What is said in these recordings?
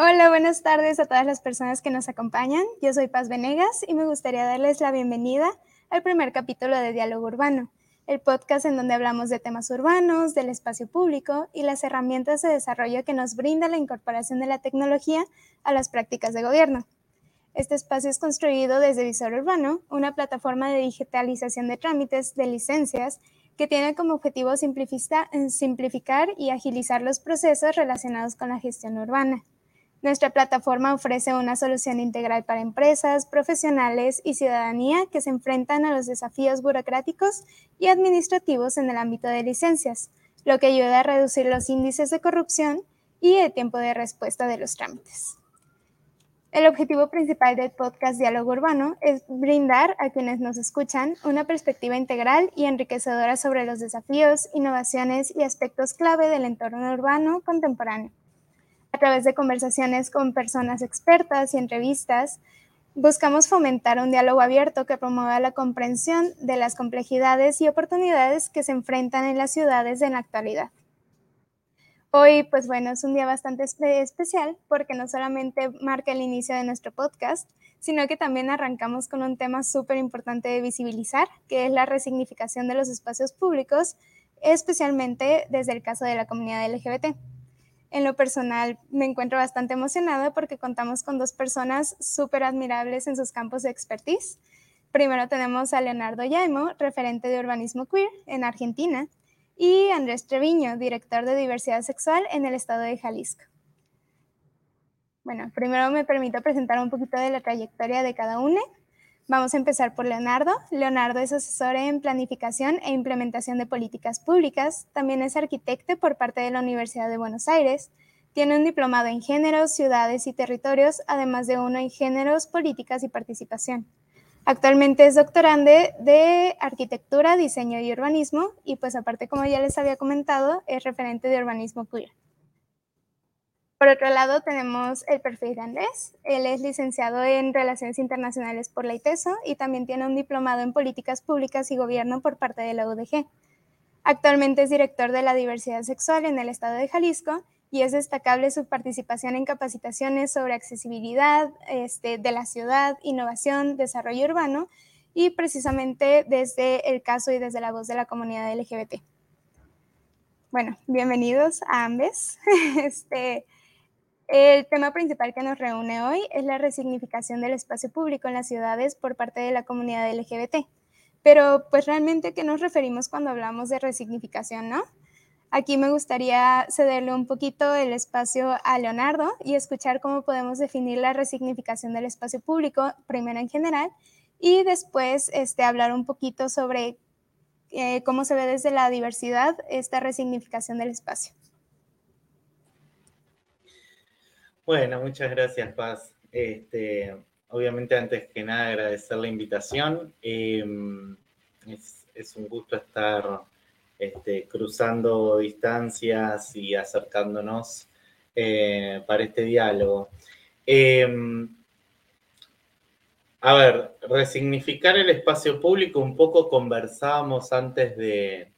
Hola, buenas tardes a todas las personas que nos acompañan. Yo soy Paz Venegas y me gustaría darles la bienvenida al primer capítulo de Diálogo Urbano, el podcast en donde hablamos de temas urbanos, del espacio público y las herramientas de desarrollo que nos brinda la incorporación de la tecnología a las prácticas de gobierno. Este espacio es construido desde Visor Urbano, una plataforma de digitalización de trámites de licencias que tiene como objetivo simplificar y agilizar los procesos relacionados con la gestión urbana. Nuestra plataforma ofrece una solución integral para empresas, profesionales y ciudadanía que se enfrentan a los desafíos burocráticos y administrativos en el ámbito de licencias, lo que ayuda a reducir los índices de corrupción y el tiempo de respuesta de los trámites. El objetivo principal del podcast Diálogo Urbano es brindar a quienes nos escuchan una perspectiva integral y enriquecedora sobre los desafíos, innovaciones y aspectos clave del entorno urbano contemporáneo a través de conversaciones con personas expertas y entrevistas, buscamos fomentar un diálogo abierto que promueva la comprensión de las complejidades y oportunidades que se enfrentan en las ciudades en la actualidad. Hoy, pues bueno, es un día bastante especial porque no solamente marca el inicio de nuestro podcast, sino que también arrancamos con un tema súper importante de visibilizar, que es la resignificación de los espacios públicos, especialmente desde el caso de la comunidad LGBT. En lo personal, me encuentro bastante emocionada porque contamos con dos personas súper admirables en sus campos de expertise. Primero tenemos a Leonardo Yaimo, referente de urbanismo queer en Argentina, y Andrés Treviño, director de diversidad sexual en el estado de Jalisco. Bueno, primero me permito presentar un poquito de la trayectoria de cada uno. Vamos a empezar por Leonardo. Leonardo es asesor en planificación e implementación de políticas públicas. También es arquitecto por parte de la Universidad de Buenos Aires. Tiene un diplomado en géneros, ciudades y territorios, además de uno en géneros, políticas y participación. Actualmente es doctorande de arquitectura, diseño y urbanismo y pues aparte, como ya les había comentado, es referente de urbanismo queer. Por otro lado, tenemos el perfil de Andrés. Él es licenciado en Relaciones Internacionales por la ITESO y también tiene un diplomado en Políticas Públicas y Gobierno por parte de la UDG. Actualmente es director de la diversidad sexual en el estado de Jalisco y es destacable su participación en capacitaciones sobre accesibilidad este, de la ciudad, innovación, desarrollo urbano y precisamente desde el caso y desde la voz de la comunidad LGBT. Bueno, bienvenidos a ambos. Este, el tema principal que nos reúne hoy es la resignificación del espacio público en las ciudades por parte de la comunidad LGBT. Pero pues realmente, ¿qué nos referimos cuando hablamos de resignificación, no? Aquí me gustaría cederle un poquito el espacio a Leonardo y escuchar cómo podemos definir la resignificación del espacio público, primero en general, y después este, hablar un poquito sobre eh, cómo se ve desde la diversidad esta resignificación del espacio. Bueno, muchas gracias, Paz. Este, obviamente, antes que nada, agradecer la invitación. Em, es, un gusto estar este, cruzando distancias y acercándonos eh, para este diálogo. Em, a ver, resignificar el espacio público, un poco conversábamos antes de,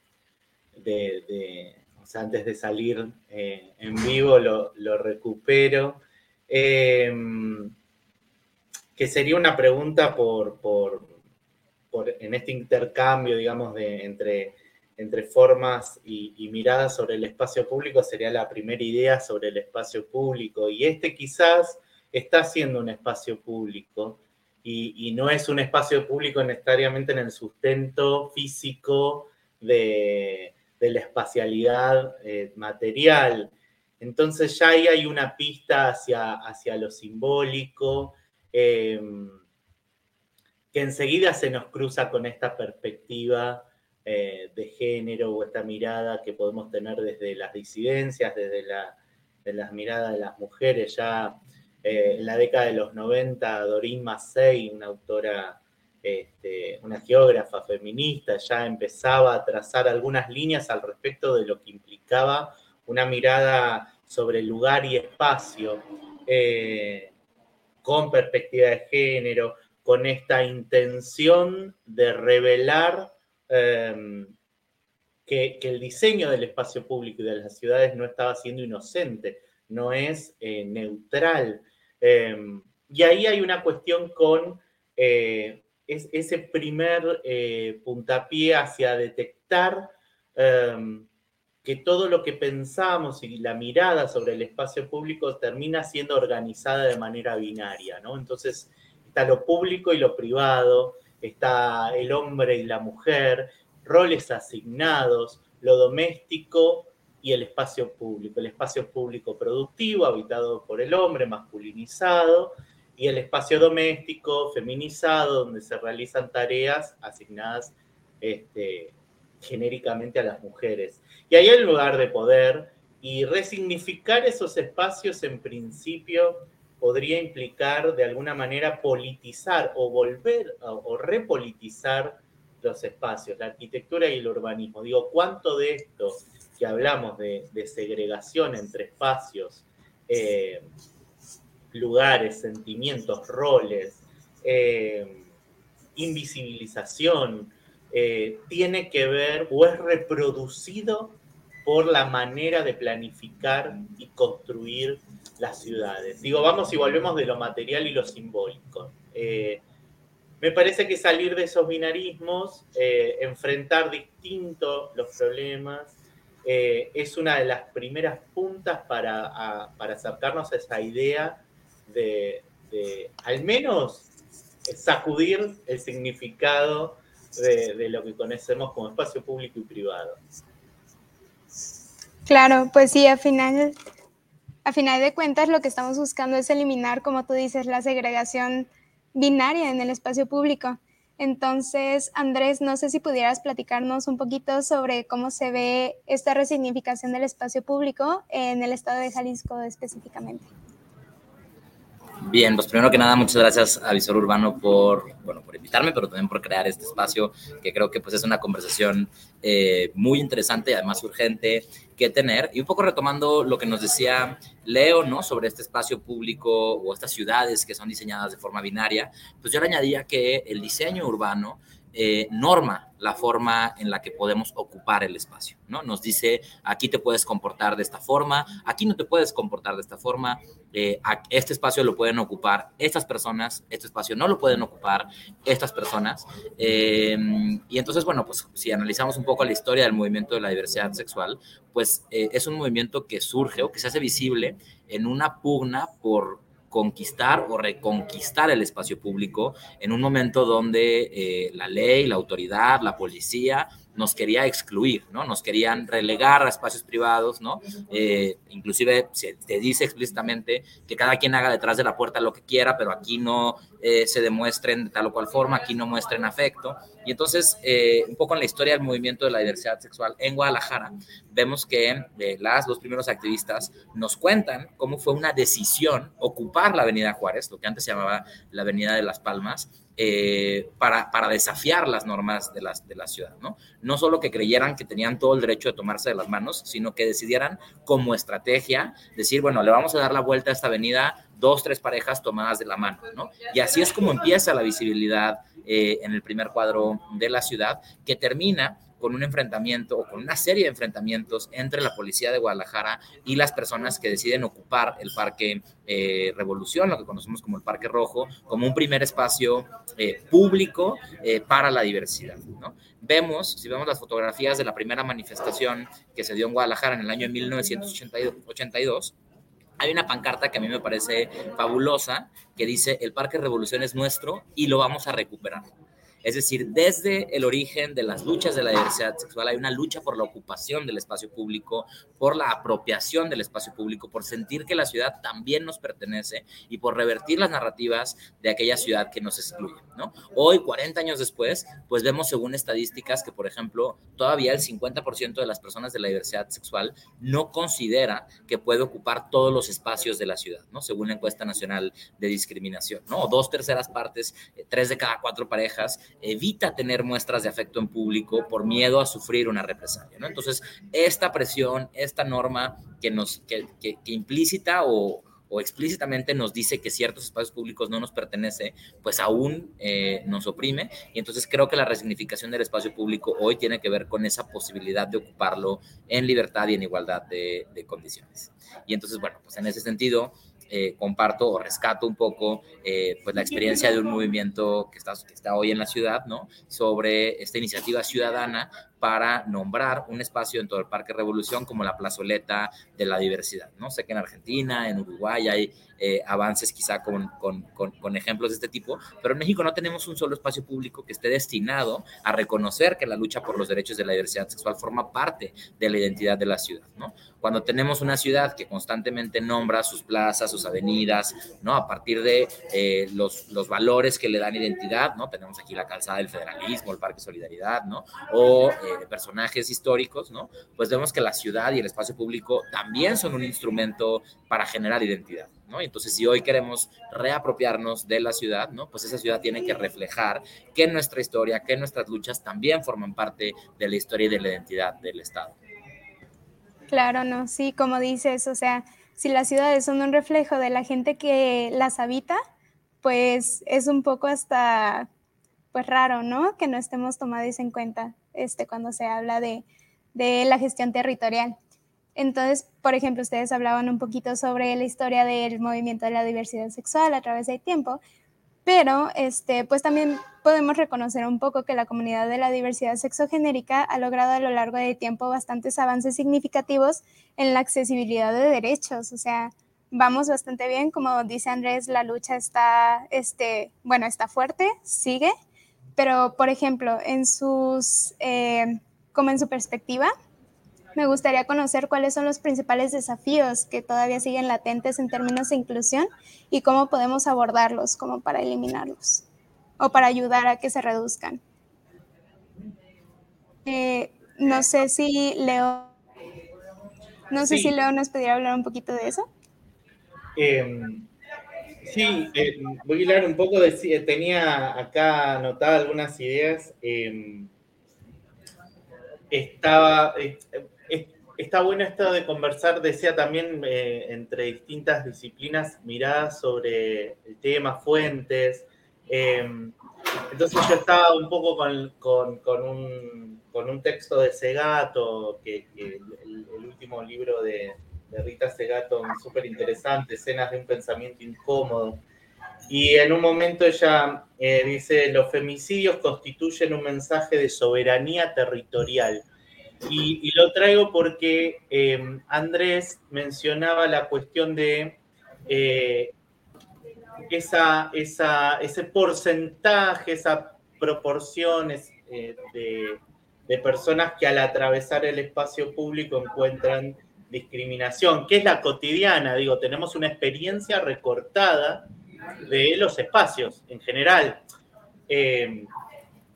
de antes de salir eh, en vivo lo, recupero. Em, que sería una pregunta por, en este intercambio, digamos, de, entre, entre formas y, miradas sobre el espacio público, sería la primera idea sobre el espacio público. Y este quizás está siendo un espacio público y no es un espacio público necesariamente en el sustento físico de, de la espacialidad eh, material. Entonces ya ahí hay una pista hacia, hacia lo simbólico, em, que enseguida se nos cruza con esta perspectiva eh, de género o esta mirada que podemos tener desde las disidencias, desde la, las miradas de las mujeres. Ya eh, en la década de los 90, Doreen Massey, una autora este, una geógrafa feminista, ya empezaba a trazar algunas líneas al respecto de lo que implicaba una mirada sobre lugar y espacio, eh, con perspectiva de género, con esta intención de revelar em, que, el diseño del espacio público y de las ciudades no estaba siendo inocente no es eh, neutral. Em, y ahí hay una cuestión con eh, ese primer eh, puntapié hacia detectar em, que todo lo que pensamos y la mirada sobre el espacio público termina siendo organizada de manera binaria, ¿no? Entonces está lo público y lo privado, está el hombre y la mujer, roles asignados, lo doméstico y el espacio público, el espacio público productivo, habitado por el hombre, masculinizado, y el espacio doméstico, feminizado, donde se realizan tareas asignadas este, genéricamente a las mujeres. Y ahí un lugar de poder y resignificar esos espacios en principio podría implicar de alguna manera politizar o volver o repolitizar los espacios, la arquitectura y el urbanismo. Digo, ¿cuánto de esto que hablamos de, segregación entre espacios, eh, lugares, sentimientos, roles, eh, invisibilización, eh, tiene que ver o es reproducido por la manera de planificar y construir las ciudades. Digo, vamos y volvemos de lo material y lo simbólico. Me parece que salir de esos binarismos, eh, enfrentar distintos los problemas, eh, es una de las primeras puntas para, para acercarnos a esa idea de, al menos sacudir el significado de, lo que conocemos como espacio público y privado. Claro, pues sí, al final, a final de cuentas lo que estamos buscando es eliminar, como tú dices, la segregación binaria en el espacio público. Entonces, Andrés, no sé si pudieras platicarnos un poquito sobre cómo se ve esta resignificación del espacio público en el estado de Jalisco específicamente. Bien, pues primero que nada, muchas gracias a Visor Urbano por, bueno, por invitarme, pero también por crear este espacio, que creo que pues es una conversación eh, muy interesante y además urgente que tener. Y un poco retomando lo que nos decía Leo, ¿no? Sobre este espacio público o estas ciudades que son diseñadas de forma binaria, pues yo le añadía que el diseño urbano eh, norma la forma en la que podemos ocupar el espacio, ¿no? Nos dice, aquí te puedes comportar de esta forma, aquí no te puedes comportar de esta forma, eh, este espacio lo pueden ocupar estas personas, este espacio no lo pueden ocupar estas personas. Em, y entonces, bueno, pues si analizamos un poco la historia del movimiento de la diversidad sexual, pues eh, es un movimiento que surge o que se hace visible en una pugna por conquistar o reconquistar el espacio público en un momento donde eh, la ley, la autoridad, la policía nos quería excluir, ¿no? Nos querían relegar a espacios privados, ¿no? Eh, inclusive se te dice explícitamente que cada quien haga detrás de la puerta lo que quiera, pero aquí no eh, se demuestren de tal o cual forma, aquí no muestren afecto. Y entonces, un poco en la historia del movimiento de la diversidad sexual en Guadalajara, vemos que las, los primeros activistas nos cuentan cómo fue una decisión ocupar la Avenida Juárez, lo que antes se llamaba la Avenida de las Palmas, eh, para, para, desafiar las normas de, las, de la ciudad, ¿no? No solo que creyeran que tenían todo el derecho de tomarse de las manos, sino que decidieran como estrategia decir, bueno, le vamos a dar la vuelta a esta avenida dos, tres parejas tomadas de la mano, ¿no? Y así es como empieza la visibilidad eh, en el primer cuadro de la ciudad, que termina con un enfrentamiento o con una serie de enfrentamientos entre la policía de Guadalajara y las personas que deciden ocupar el Parque eh, Revolución, lo que conocemos como el Parque Rojo, como un primer espacio eh, público eh, para la diversidad. Vemos, si vemos las fotografías de la primera manifestación que se dio en Guadalajara en el año 1982, hay una pancarta que a mí me parece fabulosa que dice, el Parque Revolución es nuestro y lo vamos a recuperar. Es decir, desde el origen de las luchas de la diversidad sexual hay una lucha por la ocupación del espacio público, por la apropiación del espacio público, por sentir que la ciudad también nos pertenece y por revertir las narrativas de aquella ciudad que nos excluye. Hoy, 40 años después, pues vemos según estadísticas que, por ejemplo, todavía el 50% de las personas de la diversidad sexual no considera que puede ocupar todos los espacios de la ciudad, ¿no? según la encuesta nacional de discriminación. ¿no? Dos terceras partes, eh, tres de cada cuatro parejas evita tener muestras de afecto en público por miedo a sufrir una represalia. ¿no? Entonces, esta presión, esta norma que nos, que, implícita o, o explícitamente nos dice que ciertos espacios públicos no nos pertenece, pues aún eh, nos oprime. Y entonces creo que la resignificación del espacio público hoy tiene que ver con esa posibilidad de ocuparlo en libertad y en igualdad de, de condiciones. Y entonces, bueno, pues en ese sentido, eh, comparto o rescato un poco eh, pues la experiencia de un movimiento que está, que está hoy en la ciudad, ¿no? Sobre esta iniciativa ciudadana para nombrar un espacio en todo el Parque Revolución como la plazoleta de la diversidad. ¿no? Sé que en Argentina, en Uruguay hay eh, avances quizá con, con, con, ejemplos de este tipo, pero en México no tenemos un solo espacio público que esté destinado a reconocer que la lucha por los derechos de la diversidad sexual forma parte de la identidad de la ciudad. ¿no? Cuando tenemos una ciudad que constantemente nombra sus plazas, sus avenidas, ¿no? a partir de eh, los, los valores que le dan identidad, ¿no? tenemos aquí la calzada del federalismo, el Parque Solidaridad, ¿no? o eh, personajes históricos, ¿no? Pues vemos que la ciudad y el espacio público también son un instrumento para generar identidad, ¿no? Entonces, si hoy queremos reapropiarnos de la ciudad, ¿no? Pues esa ciudad tiene que reflejar que nuestra historia, que nuestras luchas también forman parte de la historia y de la identidad del Estado. Claro, no, sí, como dices, o sea, si las ciudades son un reflejo de la gente que las habita, pues es un poco hasta pues raro, ¿no? Que no estemos tomados en cuenta este, cuando se habla de, de la gestión territorial. Entonces, por ejemplo, ustedes hablaban un poquito sobre la historia del movimiento de la diversidad sexual a través del tiempo, pero este, pues también podemos reconocer un poco que la comunidad de la diversidad sexogenérica ha logrado a lo largo del tiempo bastantes avances significativos en la accesibilidad de derechos, o sea, vamos bastante bien, como dice Andrés, la lucha está, este, bueno, está fuerte, sigue, pero por ejemplo, en sus, eh, como en su perspectiva, me gustaría conocer cuáles son los principales desafíos que todavía siguen latentes en términos de inclusión y cómo podemos abordarlos como para eliminarlos o para ayudar a que se reduzcan. Eh, no sé si Leo, no sé si Leo nos podría hablar un poquito de eso. Em, Sí, eh, voy a hablar un poco de. Tenía acá anotadas algunas ideas. Em, estaba. Está bueno esto de conversar, decía también, eh, entre distintas disciplinas, miradas sobre el tema, fuentes. Em, entonces yo estaba un poco con, un, texto de Segato, que, el, último libro de, de Rita Segato, súper interesante, escenas de un pensamiento incómodo. Y en un momento ella eh, dice, los femicidios constituyen un mensaje de soberanía territorial. Y, lo traigo porque em, Andrés mencionaba la cuestión de eh, esa, ese porcentaje, esa proporciones eh, de, personas que al atravesar el espacio público encuentran discriminación, que es la cotidiana, digo, tenemos una experiencia recortada de los espacios en general. Eh,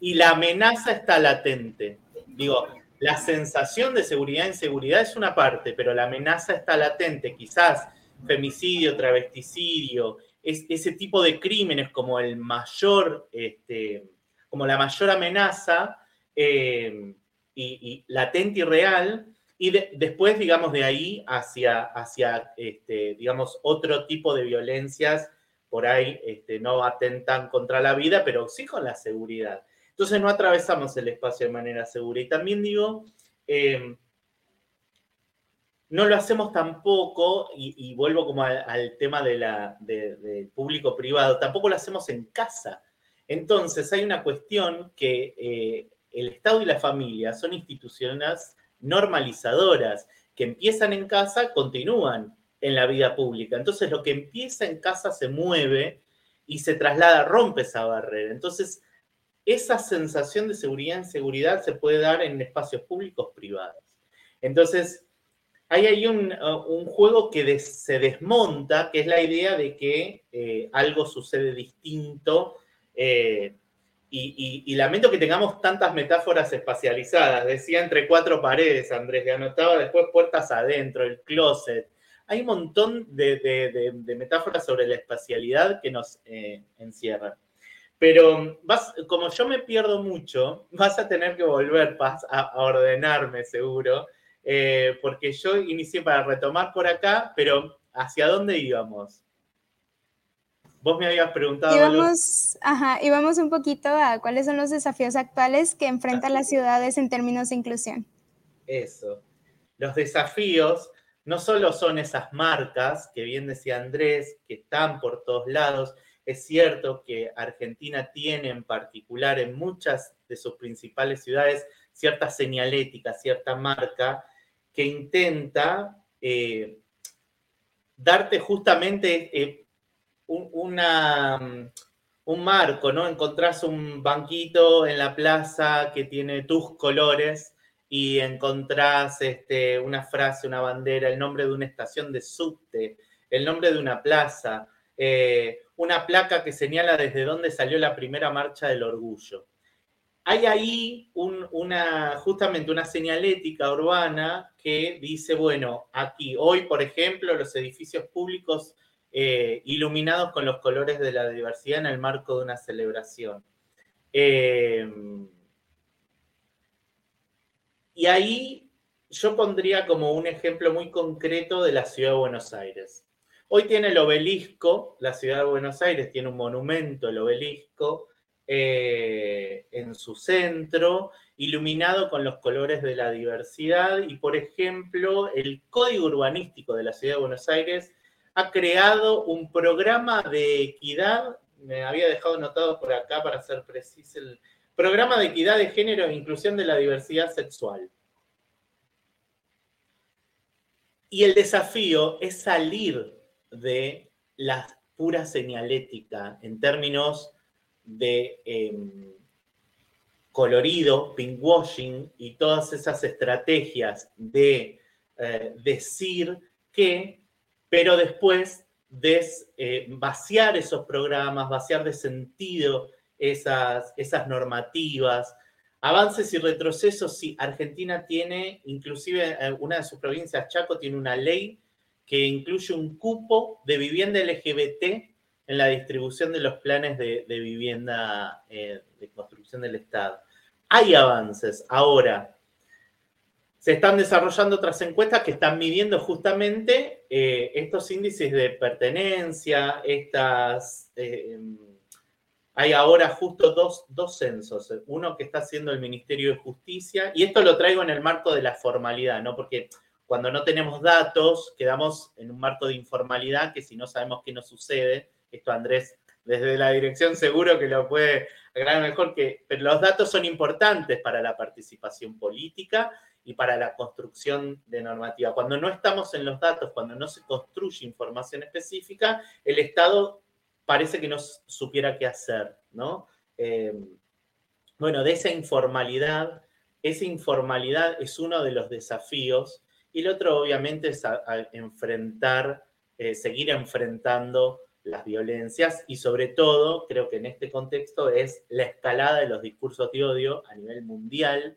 y la amenaza está latente. Digo, la sensación de seguridad e inseguridad es una parte, pero la amenaza está latente. Quizás femicidio, travesticidio, es, ese tipo de crímenes como el mayor, este, como la mayor amenaza eh, y latente y real, y después, digamos, de ahí hacia, hacia este, digamos, otro tipo de violencias, por ahí este, no atentan contra la vida, pero sí con la seguridad. Entonces no atravesamos el espacio de manera segura. Y también digo, em, no lo hacemos tampoco, y, vuelvo como al, tema de la, del público privado, tampoco lo hacemos en casa. Entonces hay una cuestión que eh, el Estado y la familia son instituciones normalizadoras que empiezan en casa, continúan en la vida pública. Entonces lo que empieza en casa se mueve y se traslada, rompe esa barrera. Entonces, esa sensación de seguridad en seguridad se puede dar en espacios públicos privados. Entonces, hay ahí un, uh, juego que se desmonta, que es la idea de que eh, algo sucede distinto eh, y, lamento que tengamos tantas metáforas espacializadas. Decía entre cuatro paredes, Andrés, que anotaba después puertas adentro, el closet. Hay un montón de, metáforas sobre la espacialidad que nos eh, encierran. Pero vas, como yo me pierdo mucho, vas a tener que volver a, ordenarme seguro, eh, porque yo inicié para retomar por acá, pero ¿hacia dónde íbamos? Vos me habías preguntado. Íbamos, ajá, íbamos un poquito a cuáles son los desafíos actuales que enfrentan las ciudades en términos de inclusión. Eso. Los desafíos no solo son esas marcas que bien decía Andrés, que están por todos lados. Es cierto que Argentina tiene en particular en muchas de sus principales ciudades cierta señalética, cierta marca que intenta eh, darte justamente eh, un, una, un marco, ¿no? Encontrás un banquito en la plaza que tiene tus colores y encontrás este, una frase, una bandera, el nombre de una estación de subte, el nombre de una plaza, eh, una placa que señala desde dónde salió la primera marcha del orgullo. Hay ahí una, justamente una señalética urbana que dice, bueno, aquí, hoy, por ejemplo, los edificios públicos eh, iluminados con los colores de la diversidad en el marco de una celebración. Eh, y ahí yo pondría como un ejemplo muy concreto de la ciudad de Buenos Aires. Hoy tiene el obelisco, la ciudad de Buenos Aires tiene un monumento, el obelisco, eh, en su centro, iluminado con los colores de la diversidad. Y, por ejemplo, el Código Urbanístico de la Ciudad de Buenos Aires ha creado un programa de equidad, me había dejado notado por acá para ser preciso el Programa de Equidad de Género e Inclusión de la Diversidad Sexual. Y el desafío es salir de la pura señalética en términos de em, colorido, pinkwashing y todas esas estrategias de eh, decir que, pero después de eh, vaciar esos programas, vaciar de sentido esas, esas normativas. Avances y retrocesos, sí, Argentina tiene, inclusive eh, una de sus provincias, Chaco, tiene una ley que incluye un cupo de vivienda LGBT en la distribución de los planes de, vivienda eh, de construcción del Estado. Hay avances. Ahora, se están desarrollando otras encuestas que están midiendo justamente eh, estos índices de pertenencia, estas hay ahora justo dos, dos, censos, uno que está haciendo el Ministerio de Justicia, y esto lo traigo en el marco de la formalidad, ¿no? Porque cuando no tenemos datos, quedamos en un marco de informalidad que si no sabemos qué nos sucede, esto Andrés desde la dirección seguro que lo puede aclarar mejor, que pero los datos son importantes para la participación política y para la construcción de normativa. Cuando no estamos en los datos, cuando no se construye información específica, el Estado parece que no supiera qué hacer, ¿no? Em, bueno, de esa informalidad, esa informalidad es uno de los desafíos y el otro obviamente es enfrentar, eh, seguir enfrentando las violencias y sobre todo, creo que en este contexto es la escalada de los discursos de odio a nivel mundial,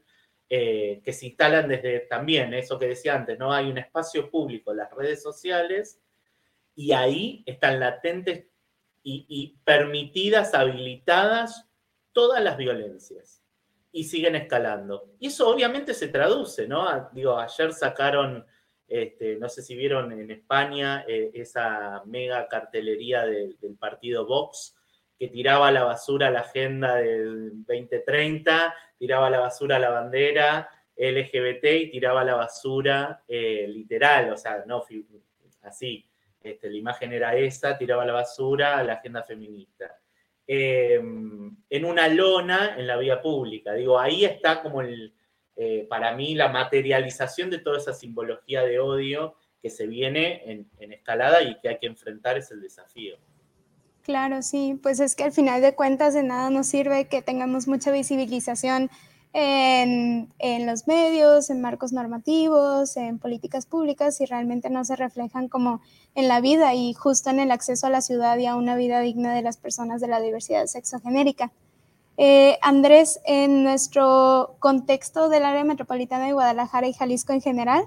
eh, que se instalan desde también, eso que decía antes, ¿no? Hay un espacio público, las redes sociales, y ahí están latentes y, permitidas, habilitadas todas las violencias y siguen escalando. Y eso obviamente se traduce, ¿no? Digo, ayer sacaron, este, no sé si vieron en España eh, esa mega cartelería del partido Vox que tiraba a la basura la agenda del 2030, tiraba a la basura la bandera LGBT y tiraba a la basura eh, literal, o sea, no así, este, la imagen era esa, tiraba la basura a la agenda feminista. Em, en una lona en la vía pública. Digo, ahí está como el, eh, para mí la materialización de toda esa simbología de odio que se viene en, en, escalada y que hay que enfrentar es el desafío. Claro, sí, pues es que al final de cuentas de nada nos sirve que tengamos mucha visibilización en, los medios, en marcos normativos, en políticas públicas y realmente no se reflejan como en la vida y justo en el acceso a la ciudad y a una vida digna de las personas de la diversidad sexogenérica. Eh, Andrés, en nuestro contexto del área metropolitana de Guadalajara y Jalisco en general,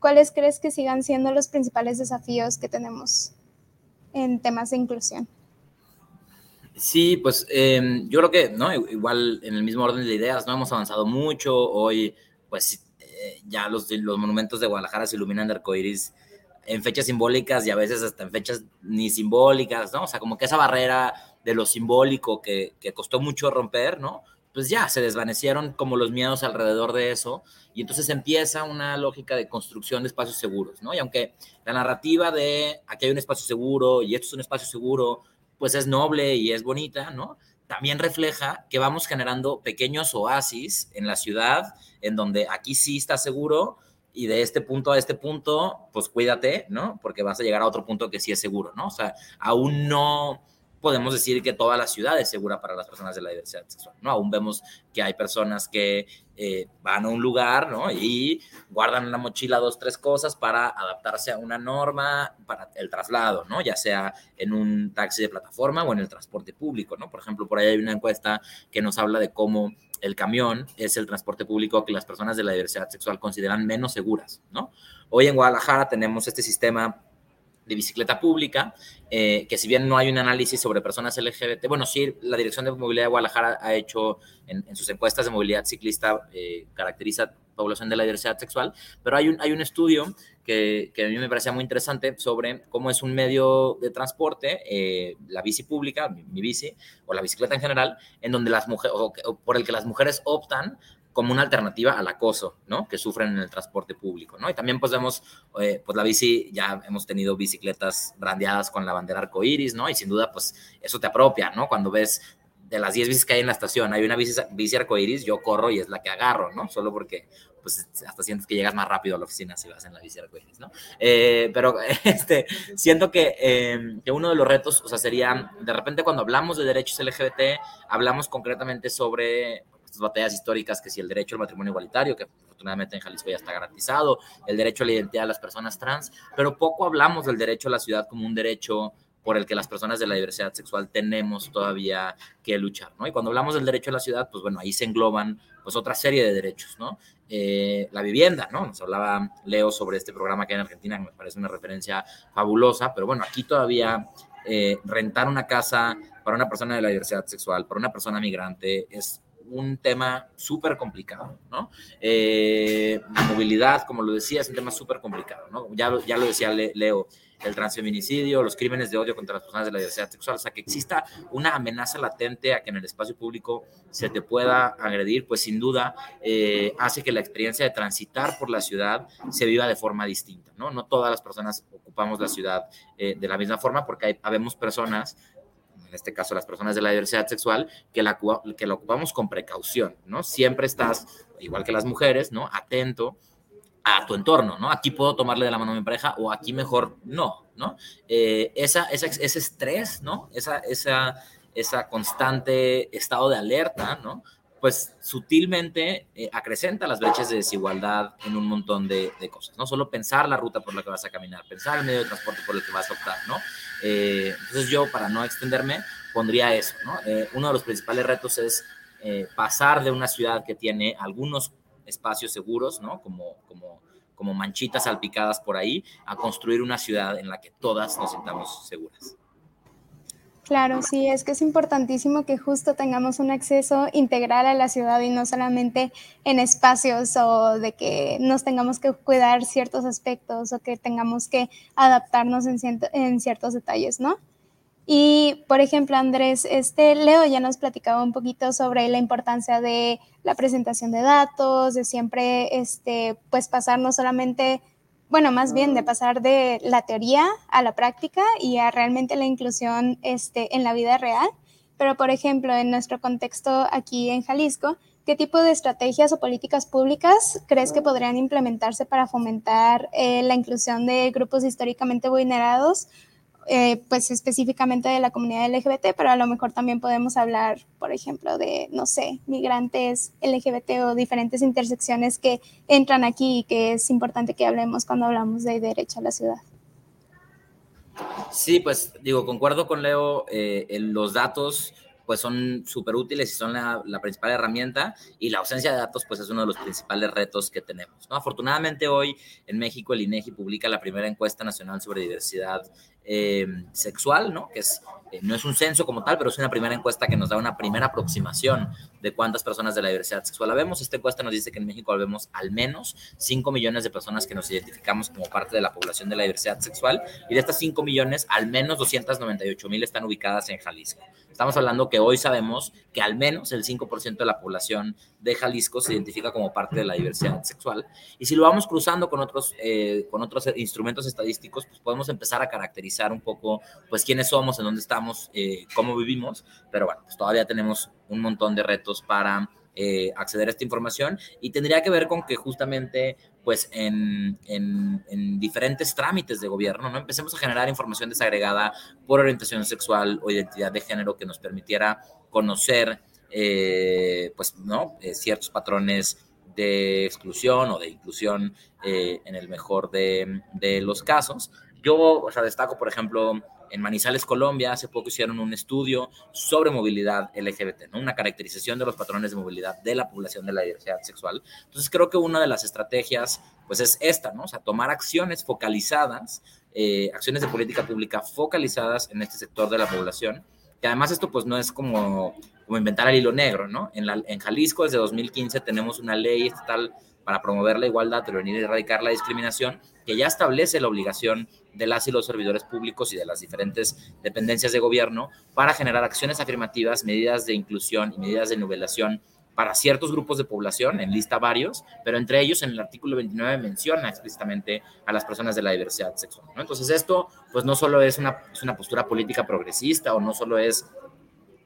¿cuáles crees que sigan siendo los principales desafíos que tenemos en temas de inclusión? Sí, pues em, yo creo que, ¿no? Igual en el mismo orden de ideas, no hemos avanzado mucho. Hoy, pues eh, ya los, los monumentos de Guadalajara se iluminan de arcoiris en fechas simbólicas y a veces hasta en fechas ni simbólicas, ¿no? O sea, como que esa barrera de lo simbólico que, que costó mucho romper, ¿no? Pues ya se desvanecieron como los miedos alrededor de eso y entonces empieza una lógica de construcción de espacios seguros, ¿no? Y aunque la narrativa de aquí hay un espacio seguro y esto es un espacio seguro, pues es noble y es bonita, ¿no? También refleja que vamos generando pequeños oasis en la ciudad, en donde aquí sí está seguro, y de este punto a este punto, pues cuídate, ¿no? Porque vas a llegar a otro punto que sí es seguro, ¿no? O sea, aún no podemos decir que toda la ciudad es segura para las personas de la diversidad sexual, ¿no? Aún vemos que hay personas que eh, van a un lugar, ¿no? Y guardan en la mochila dos, tres cosas para adaptarse a una norma para el traslado, ¿no? Ya sea en un taxi de plataforma o en el transporte público, ¿no? Por ejemplo, por ahí hay una encuesta que nos habla de cómo el camión es el transporte público que las personas de la diversidad sexual consideran menos seguras, ¿no? Hoy en Guadalajara tenemos este sistema de bicicleta pública, eh, que si bien no hay un análisis sobre personas LGBT, bueno, sí, la Dirección de Movilidad de Guadalajara ha hecho en, sus encuestas de movilidad ciclista, eh, caracteriza población de la diversidad sexual, pero hay un, hay un estudio que, que, a mí me parecía muy interesante sobre cómo es un medio de transporte, eh, la bici pública, mi, bici, o la bicicleta en general, en donde las mujeres, o por el que las mujeres optan como una alternativa al acoso, ¿no? Que sufren en el transporte público, ¿no? Y también pues vemos, eh, pues la bici, ya hemos tenido bicicletas brandeadas con la bandera arcoíris, ¿no? Y sin duda, pues eso te apropia, ¿no? Cuando ves de las 10 bicis que hay en la estación, hay una bici, bici arcoíris, yo corro y es la que agarro, ¿no? Solo porque pues hasta sientes que llegas más rápido a la oficina si vas en la bici arcoíris, ¿no? Eh, pero este, siento que, eh, que, uno de los retos, o sea, sería, de repente cuando hablamos de derechos LGBT, hablamos concretamente sobre batallas históricas, que si el derecho al matrimonio igualitario, que afortunadamente en Jalisco ya está garantizado, el derecho a la identidad de las personas trans, pero poco hablamos del derecho a la ciudad como un derecho por el que las personas de la diversidad sexual tenemos todavía que luchar, ¿no? Y cuando hablamos del derecho a la ciudad, pues bueno, ahí se engloban pues otra serie de derechos, ¿no? Eh, la vivienda, ¿no? Nos hablaba Leo sobre este programa que hay en Argentina, que me parece una referencia fabulosa, pero bueno, aquí todavía eh, rentar una casa para una persona de la diversidad sexual, para una persona migrante, es un tema súper complicado, ¿no? Eh, movilidad, como lo decía, es un tema súper complicado, ¿no? Ya, ya lo decía Leo, el transfeminicidio, los crímenes de odio contra las personas de la diversidad sexual, o sea, que exista una amenaza latente a que en el espacio público se te pueda agredir, pues sin duda eh, hace que la experiencia de transitar por la ciudad se viva de forma distinta, ¿no? No todas las personas ocupamos la ciudad eh, de la misma forma porque hay, habemos personas en este caso las personas de la diversidad sexual, que la, que la ocupamos con precaución, ¿no? Siempre estás, igual que las mujeres, ¿no? Atento a tu entorno, ¿no? Aquí puedo tomarle de la mano a mi pareja o aquí mejor no, ¿no? Eh, esa, ese estrés, ¿no? Esa, esa, esa constante estado de alerta, ¿no? pues sutilmente eh, acrecenta las brechas de desigualdad en un montón de, cosas, no solo pensar la ruta por la que vas a caminar, pensar el medio de transporte por el que vas a optar, ¿no? Eh, entonces yo, para no extenderme, pondría eso, ¿no? Eh, uno de los principales retos es pasar de una ciudad que tiene algunos espacios seguros, ¿no? Como, como, como manchitas salpicadas por ahí, a construir una ciudad en la que todas nos sintamos seguras. Claro, sí, es que es importantísimo que justo tengamos un acceso integral a la ciudad y no solamente en espacios o de que nos tengamos que cuidar ciertos aspectos o que tengamos que adaptarnos en, en ciertos detalles, ¿no? Y, por ejemplo, Andrés, este Leo ya nos platicaba un poquito sobre la importancia de la presentación de datos, de siempre, este, pues, pasar no solamente bueno, más bien de pasar de la teoría a la práctica y a realmente la inclusión este, en la vida real. Pero, por ejemplo, en nuestro contexto aquí en Jalisco, ¿qué tipo de estrategias o políticas públicas crees que podrían implementarse para fomentar eh, la inclusión de grupos históricamente vulnerados eh, pues específicamente de la comunidad LGBT, pero a lo mejor también podemos hablar, por ejemplo, de, no sé, migrantes LGBT o diferentes intersecciones que entran aquí y que es importante que hablemos cuando hablamos de derecho a la ciudad. Sí, pues digo, concuerdo con Leo, eh, los datos pues son súper útiles y son la, principal herramienta y la ausencia de datos pues es uno de los principales retos que tenemos. Afortunadamente hoy en México el INEGI publica la primera encuesta nacional sobre diversidad eh, sexual, ¿no? Que es, eh, no es un censo como tal, pero es una primera encuesta que nos da una primera aproximación de cuántas personas de la diversidad sexual vemos. Esta encuesta nos dice que en México vemos al menos 5 millones de personas que nos identificamos como parte de la población de la diversidad sexual y de estas 5 millones, al menos 298 mil están ubicadas en Jalisco. Estamos hablando que hoy sabemos que al menos el 5% de la población de Jalisco se identifica como parte de la diversidad sexual. Y si lo vamos cruzando con otros, eh, con otros instrumentos estadísticos, pues podemos empezar a caracterizar un poco, pues, quiénes somos, en dónde estamos, eh, cómo vivimos. Pero bueno, pues todavía tenemos un montón de retos para eh, acceder a esta información y tendría que ver con que justamente pues en, en, diferentes trámites de gobierno, ¿no? Empecemos a generar información desagregada por orientación sexual o identidad de género que nos permitiera conocer, eh, pues, ¿no? Eh, ciertos patrones de exclusión o de inclusión eh, en el mejor de, de, los casos. Yo, o sea, destaco, por ejemplo, en Manizales, Colombia, hace poco hicieron un estudio sobre movilidad LGBT, una caracterización de los patrones de movilidad de la población de la diversidad sexual. Entonces creo que una de las estrategias pues es esta, ¿no? O sea, tomar acciones focalizadas, eh, acciones de política pública focalizadas en este sector de la población, que además esto pues no es como, como inventar el hilo negro, ¿no? En Jalisco desde 2015 tenemos una ley estatal para promover la igualdad, prevenir y erradicar la discriminación, que ya establece la obligación de las y los servidores públicos y de las diferentes dependencias de gobierno para generar acciones afirmativas, medidas de inclusión y medidas de nivelación para ciertos grupos de población, en lista varios, pero entre ellos en el artículo 29 menciona explícitamente a las personas de la diversidad sexual. ¿no? Entonces esto pues no solo es una, es una postura política progresista o no solo es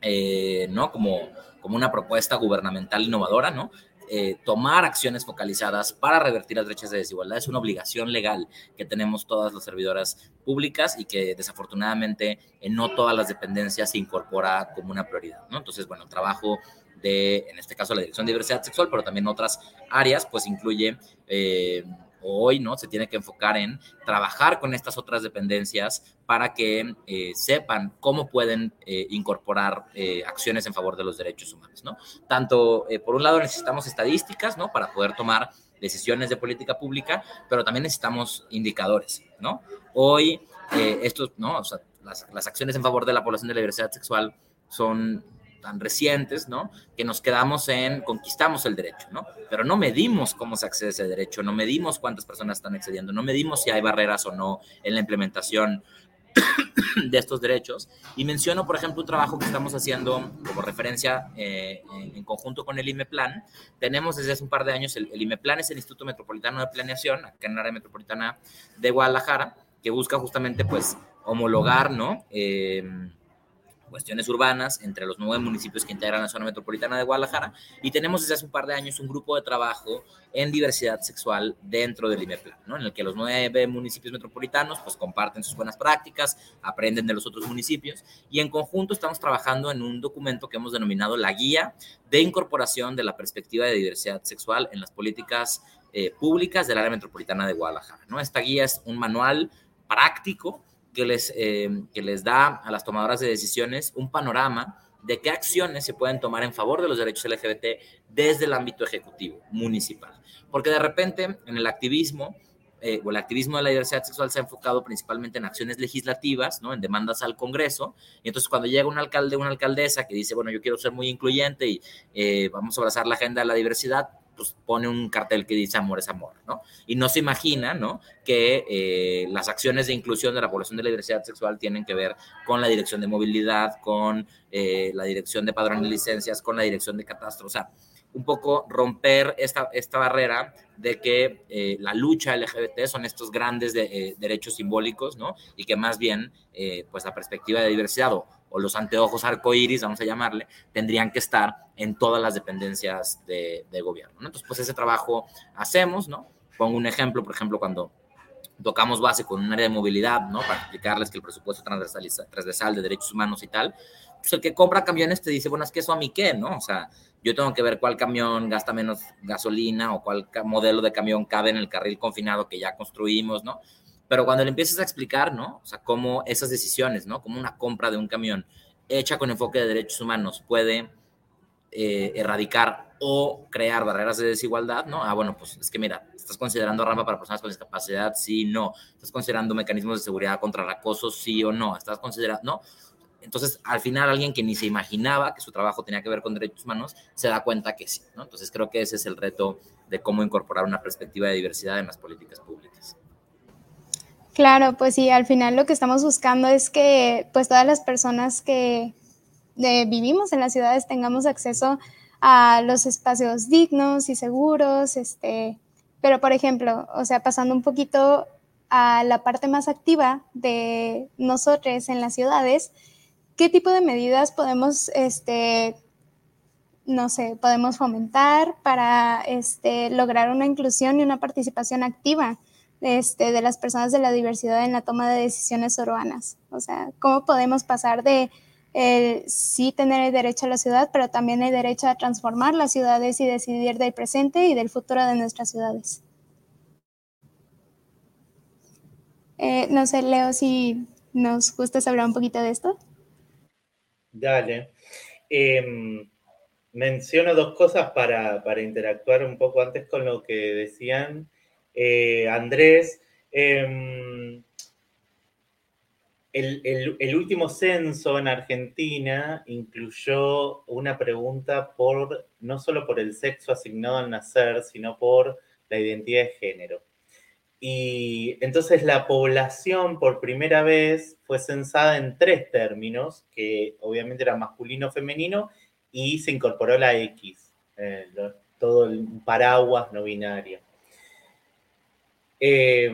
eh, ¿no? como, como una propuesta gubernamental innovadora, ¿no? Eh, tomar acciones focalizadas para revertir las brechas de desigualdad es una obligación legal que tenemos todas las servidoras públicas y que desafortunadamente en no todas las dependencias se incorpora como una prioridad. Entonces, bueno, el trabajo de, en este caso, la Dirección de Diversidad Sexual, pero también otras áreas, pues incluye... Eh, hoy no se tiene que enfocar en trabajar con estas otras dependencias para que eh, sepan cómo pueden eh, incorporar eh, acciones en favor de los derechos humanos, ¿no? Tanto, por un lado, necesitamos estadísticas, ¿no? Para poder tomar decisiones de política pública, pero también necesitamos indicadores, ¿no? Hoy, estos, ¿no? O sea, las, las acciones en favor de la población de la diversidad sexual son tan recientes, ¿no? Que nos quedamos en conquistamos el derecho, ¿no? Pero no medimos cómo se accede ese derecho, no medimos cuántas personas están accediendo, no medimos si hay barreras o no en la implementación de estos derechos. Y menciono, por ejemplo, un trabajo que estamos haciendo como referencia eh, en conjunto con el IMEPLAN. Tenemos desde hace un par de años, el, el IMEPLAN es el Instituto Metropolitano de Planeación, acá en la área metropolitana de Guadalajara, que busca justamente, pues, homologar, ¿no? Eh, cuestiones urbanas entre los nueve municipios que integran la zona metropolitana de Guadalajara y tenemos desde hace un par de años un grupo de trabajo en diversidad sexual dentro del IMEPLAN, ¿no? en el que los nueve municipios metropolitanos pues comparten sus buenas prácticas, aprenden de los otros municipios y en conjunto estamos trabajando en un documento que hemos denominado la guía de incorporación de la perspectiva de diversidad sexual en las políticas eh, públicas del área metropolitana de Guadalajara. ¿no? Esta guía es un manual práctico que les, eh, que les da a las tomadoras de decisiones un panorama de qué acciones se pueden tomar en favor de los derechos LGBT desde el ámbito ejecutivo municipal. Porque de repente en el activismo, eh, o el activismo de la diversidad sexual se ha enfocado principalmente en acciones legislativas, ¿no? en demandas al Congreso, y entonces cuando llega un alcalde o una alcaldesa que dice, bueno, yo quiero ser muy incluyente y eh, vamos a abrazar la agenda de la diversidad, pues pone un cartel que dice amor es amor, ¿no? Y no se imagina, ¿no? Que eh, las acciones de inclusión de la población de la diversidad sexual tienen que ver con la dirección de movilidad, con eh, la dirección de padrón de licencias, con la dirección de catastro, o sea, un poco romper esta, esta barrera de que eh, la lucha LGBT son estos grandes derechos simbólicos, ¿no? Y que más bien, pues la perspectiva de diversidad o o los anteojos arcoíris, vamos a llamarle, tendrían que estar en todas las dependencias de, gobierno. ¿no? Entonces, pues ese trabajo hacemos, ¿no? Pongo un ejemplo, por ejemplo, cuando tocamos base con un área de movilidad, ¿no? Para explicarles que el presupuesto transversal, transversal de derechos humanos y tal, pues el que compra camiones te dice, bueno, es que eso a mí qué, ¿no? O sea, yo tengo que ver cuál camión gasta menos gasolina o cuál modelo de camión cabe en el carril confinado que ya construimos, ¿no? Pero cuando le empiezas a explicar, ¿no? O sea, cómo esas decisiones, ¿no? Como una compra de un camión hecha con enfoque de derechos humanos puede eh, erradicar o crear barreras de desigualdad, ¿no? Ah, bueno, pues es que mira, estás considerando rampa para personas con discapacidad, sí, no. Estás considerando mecanismos de seguridad contra el acoso, sí o no. Estás considerando, no. Entonces, al final, alguien que ni se imaginaba que su trabajo tenía que ver con derechos humanos, se da cuenta que sí, ¿no? Entonces, creo que ese es el reto de cómo incorporar una perspectiva de diversidad en las políticas públicas. Claro, pues sí, al final lo que estamos buscando es que pues todas las personas que vivimos en las ciudades tengamos acceso a los espacios dignos y seguros, este, pero por ejemplo, o sea, pasando un poquito a la parte más activa de nosotros en las ciudades, ¿qué tipo de medidas podemos, este, no sé, podemos fomentar para este, lograr una inclusión y una participación activa este, de las personas de la diversidad en la toma de decisiones urbanas? O sea, ¿cómo podemos pasar de el sí tener el derecho a la ciudad, pero también el derecho a transformar las ciudades y decidir del presente y del futuro de nuestras ciudades. Eh, no sé, Leo, si nos gusta hablar un poquito de esto. Dale. Em, menciono dos cosas para, interactuar un poco antes con lo que decían eh, Andrés. Em, el, último censo en Argentina incluyó una pregunta por no solo por el sexo asignado al nacer, sino por la identidad de género. Y entonces la población por primera vez fue censada en tres términos, que obviamente era masculino, femenino, y se incorporó la X, eh, todo el paraguas no binario. Eh,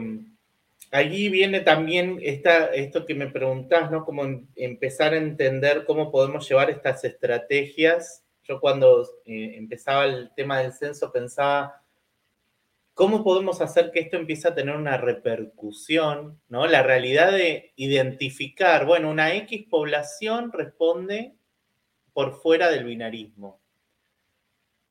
allí viene también esta, esto que me preguntás, ¿no? Como em, empezar a entender cómo podemos llevar estas estrategias. Yo cuando eh, empezaba el tema del censo pensaba, ¿cómo podemos hacer que esto empiece a tener una repercusión? ¿no? La realidad de identificar, bueno, una X población responde por fuera del binarismo.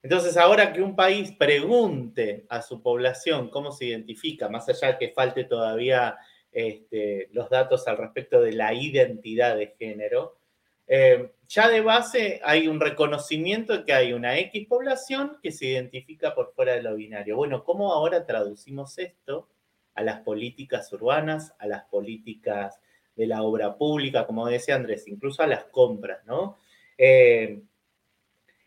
Entonces, ahora que un país pregunte a su población cómo se identifica, más allá de que falte todavía este, los datos al respecto de la identidad de género, eh, ya de base hay un reconocimiento de que hay una X población que se identifica por fuera de lo binario. Bueno, ¿cómo ahora traducimos esto a las políticas urbanas, a las políticas de la obra pública, como decía Andrés, incluso a las compras, ¿no? Eh,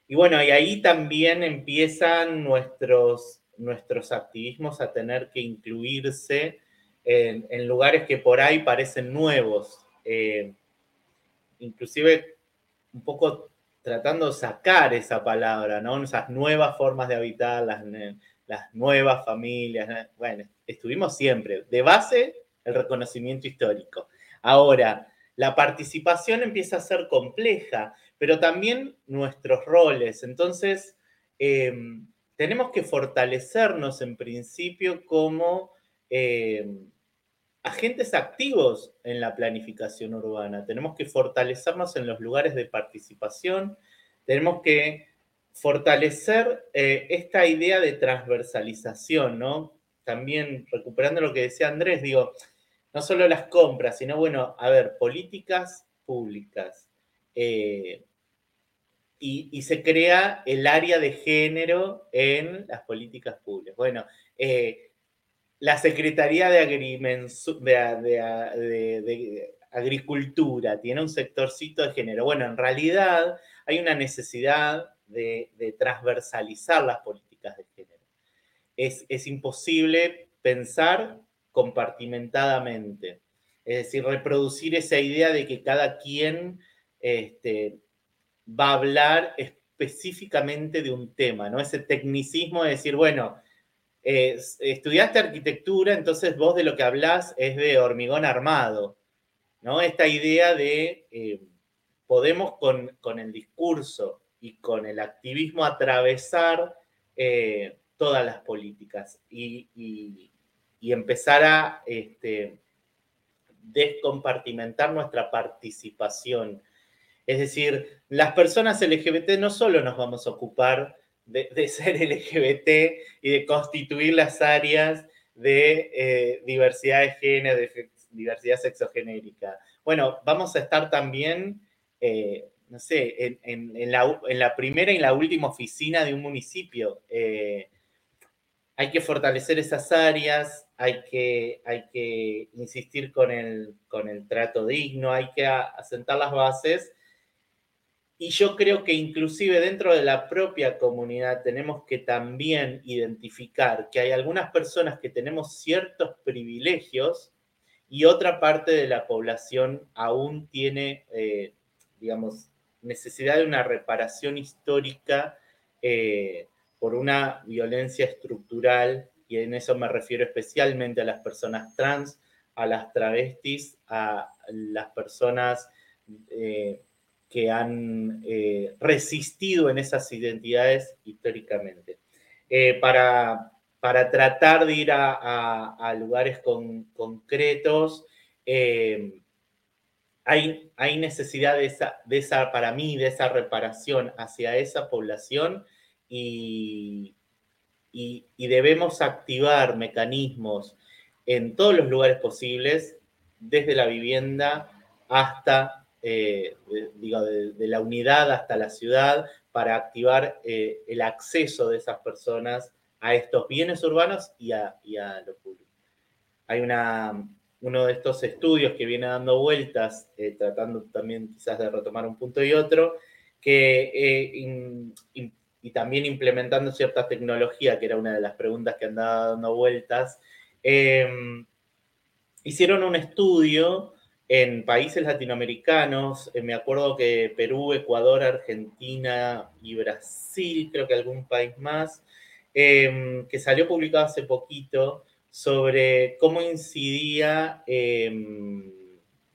y bueno, y ahí también empiezan nuestros, nuestros activismos a tener que incluirse en, lugares que por ahí parecen nuevos. Eh, inclusive un poco tratando de sacar esa palabra, ¿no? Esas nuevas formas de habitar, las, las nuevas familias. Bueno, estuvimos siempre. De base, el reconocimiento histórico. Ahora, la participación empieza a ser compleja pero también nuestros roles. Entonces, em, tenemos que fortalecernos en principio como em, agentes activos en la planificación urbana. Tenemos que fortalecernos en los lugares de participación. Tenemos que fortalecer eh, esta idea de transversalización, ¿no? También recuperando lo que decía Andrés, digo, no solo las compras, sino, bueno, a ver, políticas públicas, eh, y, se crea el área de género en las políticas públicas. Bueno, eh, la Secretaría de, Agricultura tiene un sectorcito de género. Bueno, en realidad hay una necesidad de, transversalizar las políticas de género. Es, es imposible pensar compartimentadamente. Es decir, reproducir esa idea de que cada quien este, va a hablar específicamente de un tema, ¿no? Ese tecnicismo de decir, bueno, estudiaste arquitectura, entonces vos de lo que hablas es de hormigón armado, ¿no? Esta idea de eh, podemos con, el discurso y con el activismo atravesar eh, todas las políticas y, empezar a este, descompartimentar nuestra participación es decir, las personas LGBT no solo nos vamos a ocupar de, ser LGBT y de constituir las áreas de eh, diversidad de género, de diversidad sexogenérica. Bueno, vamos a estar también eh, no sé, en, la, primera y la última oficina de un municipio. Eh, hay que fortalecer esas áreas, hay que, hay que insistir con el, con el trato digno, hay que asentar las bases. Y yo creo que inclusive dentro de la propia comunidad tenemos que también identificar que hay algunas personas que tenemos ciertos privilegios y otra parte de la población aún tiene, eh, digamos, necesidad de una reparación histórica eh, por una violencia estructural, y en eso me refiero especialmente a las personas trans, a las travestis, a las personas eh, que han resistido en esas identidades históricamente. para, para tratar de ir a, lugares concretos. Eh, hay, hay, necesidad de esa, de esa, para mí, de esa reparación hacia esa población y, y, debemos activar mecanismos en todos los lugares posibles, desde la vivienda hasta, eh, de, la unidad hasta la ciudad, para activar eh, el acceso de esas personas a estos bienes urbanos y a, lo público. Hay una, uno de estos estudios que viene dando vueltas, eh, tratando también quizás de retomar un punto y otro, que, y también implementando cierta tecnología, que era una de las preguntas que andaba dando vueltas, hicieron un estudio en países latinoamericanos, eh, me acuerdo que Perú, Ecuador, Argentina y Brasil, creo que algún país más, Em, que salió publicado hace poquito sobre cómo incidía em,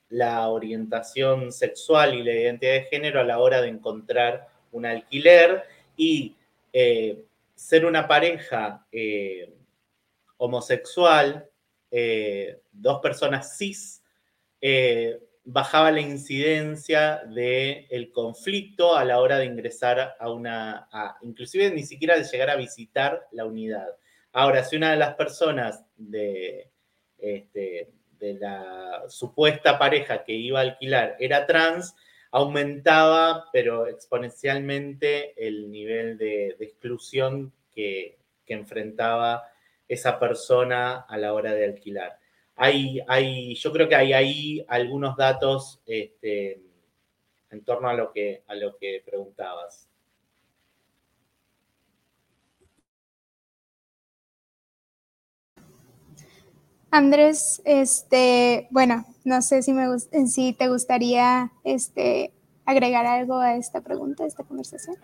la orientación sexual y la identidad de género a la hora de encontrar un alquiler y eh, ser una pareja eh, homosexual, dos personas cis, bajaba la incidencia del conflicto a la hora de ingresar a una, inclusive ni siquiera de llegar a visitar la unidad. Ahora, si una de las personas de, este, de la supuesta pareja que iba a alquilar era trans, aumentaba, pero exponencialmente, el nivel de, exclusión que, que enfrentaba esa persona a la hora de alquilar hay, hay, yo creo que hay ahí algunos datos este, en torno a lo que, a lo que preguntabas. Andrés, este, bueno, no sé si, me, si te gustaría este, agregar algo a esta pregunta, a esta conversación.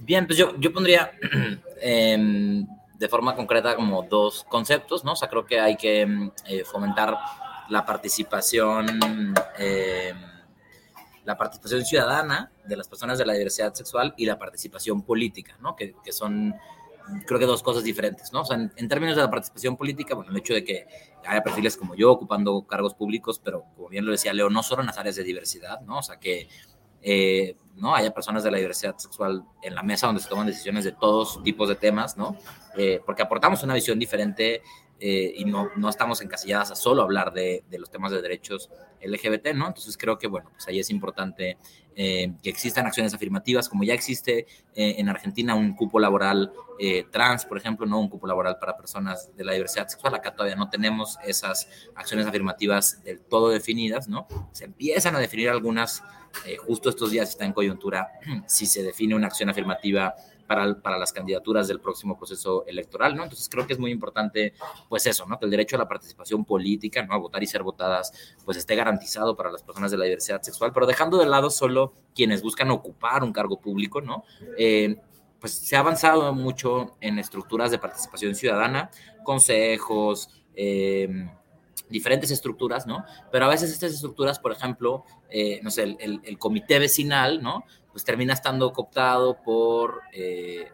Bien, pues yo, yo pondría em, de forma concreta como dos conceptos, ¿no? O sea, creo que hay que mm, eh, fomentar la participación, eh, la participación ciudadana de las personas de la diversidad sexual y la participación política, ¿no? Que, que son, creo que dos cosas diferentes, ¿no? O sea, en, términos de la participación política, bueno, el hecho de que haya perfiles como yo ocupando cargos públicos, pero como bien lo decía Leo, no solo en las áreas de diversidad, ¿no? O sea, que eh, ¿no? haya personas de la diversidad sexual en la mesa donde se toman decisiones de todos tipos de temas, ¿no? Eh, porque aportamos una visión diferente eh, y no, no estamos encasilladas a solo hablar de, de, los temas de derechos LGBT, ¿no? Entonces creo que, bueno, pues ahí es importante que existan acciones afirmativas, como ya existe en Argentina un cupo laboral trans, por ejemplo, ¿no? Un cupo laboral para personas de la diversidad sexual. Acá todavía no tenemos esas acciones afirmativas del todo definidas, ¿no? Se empiezan a definir algunas eh, justo estos días está en coyuntura si se define una acción afirmativa para, para, las candidaturas del próximo proceso electoral, ¿no? Entonces creo que es muy importante, pues eso, ¿no? Que el derecho a la participación política, ¿no? A votar y ser votadas, pues esté garantizado para las personas de la diversidad sexual, pero dejando de lado solo quienes buscan ocupar un cargo público, ¿no? Eh, pues se ha avanzado mucho en estructuras de participación ciudadana, consejos, eh, diferentes estructuras, ¿no? Pero a veces estas estructuras, por ejemplo, eh, no sé, el, comité vecinal, ¿no? Pues termina estando cooptado por, eh,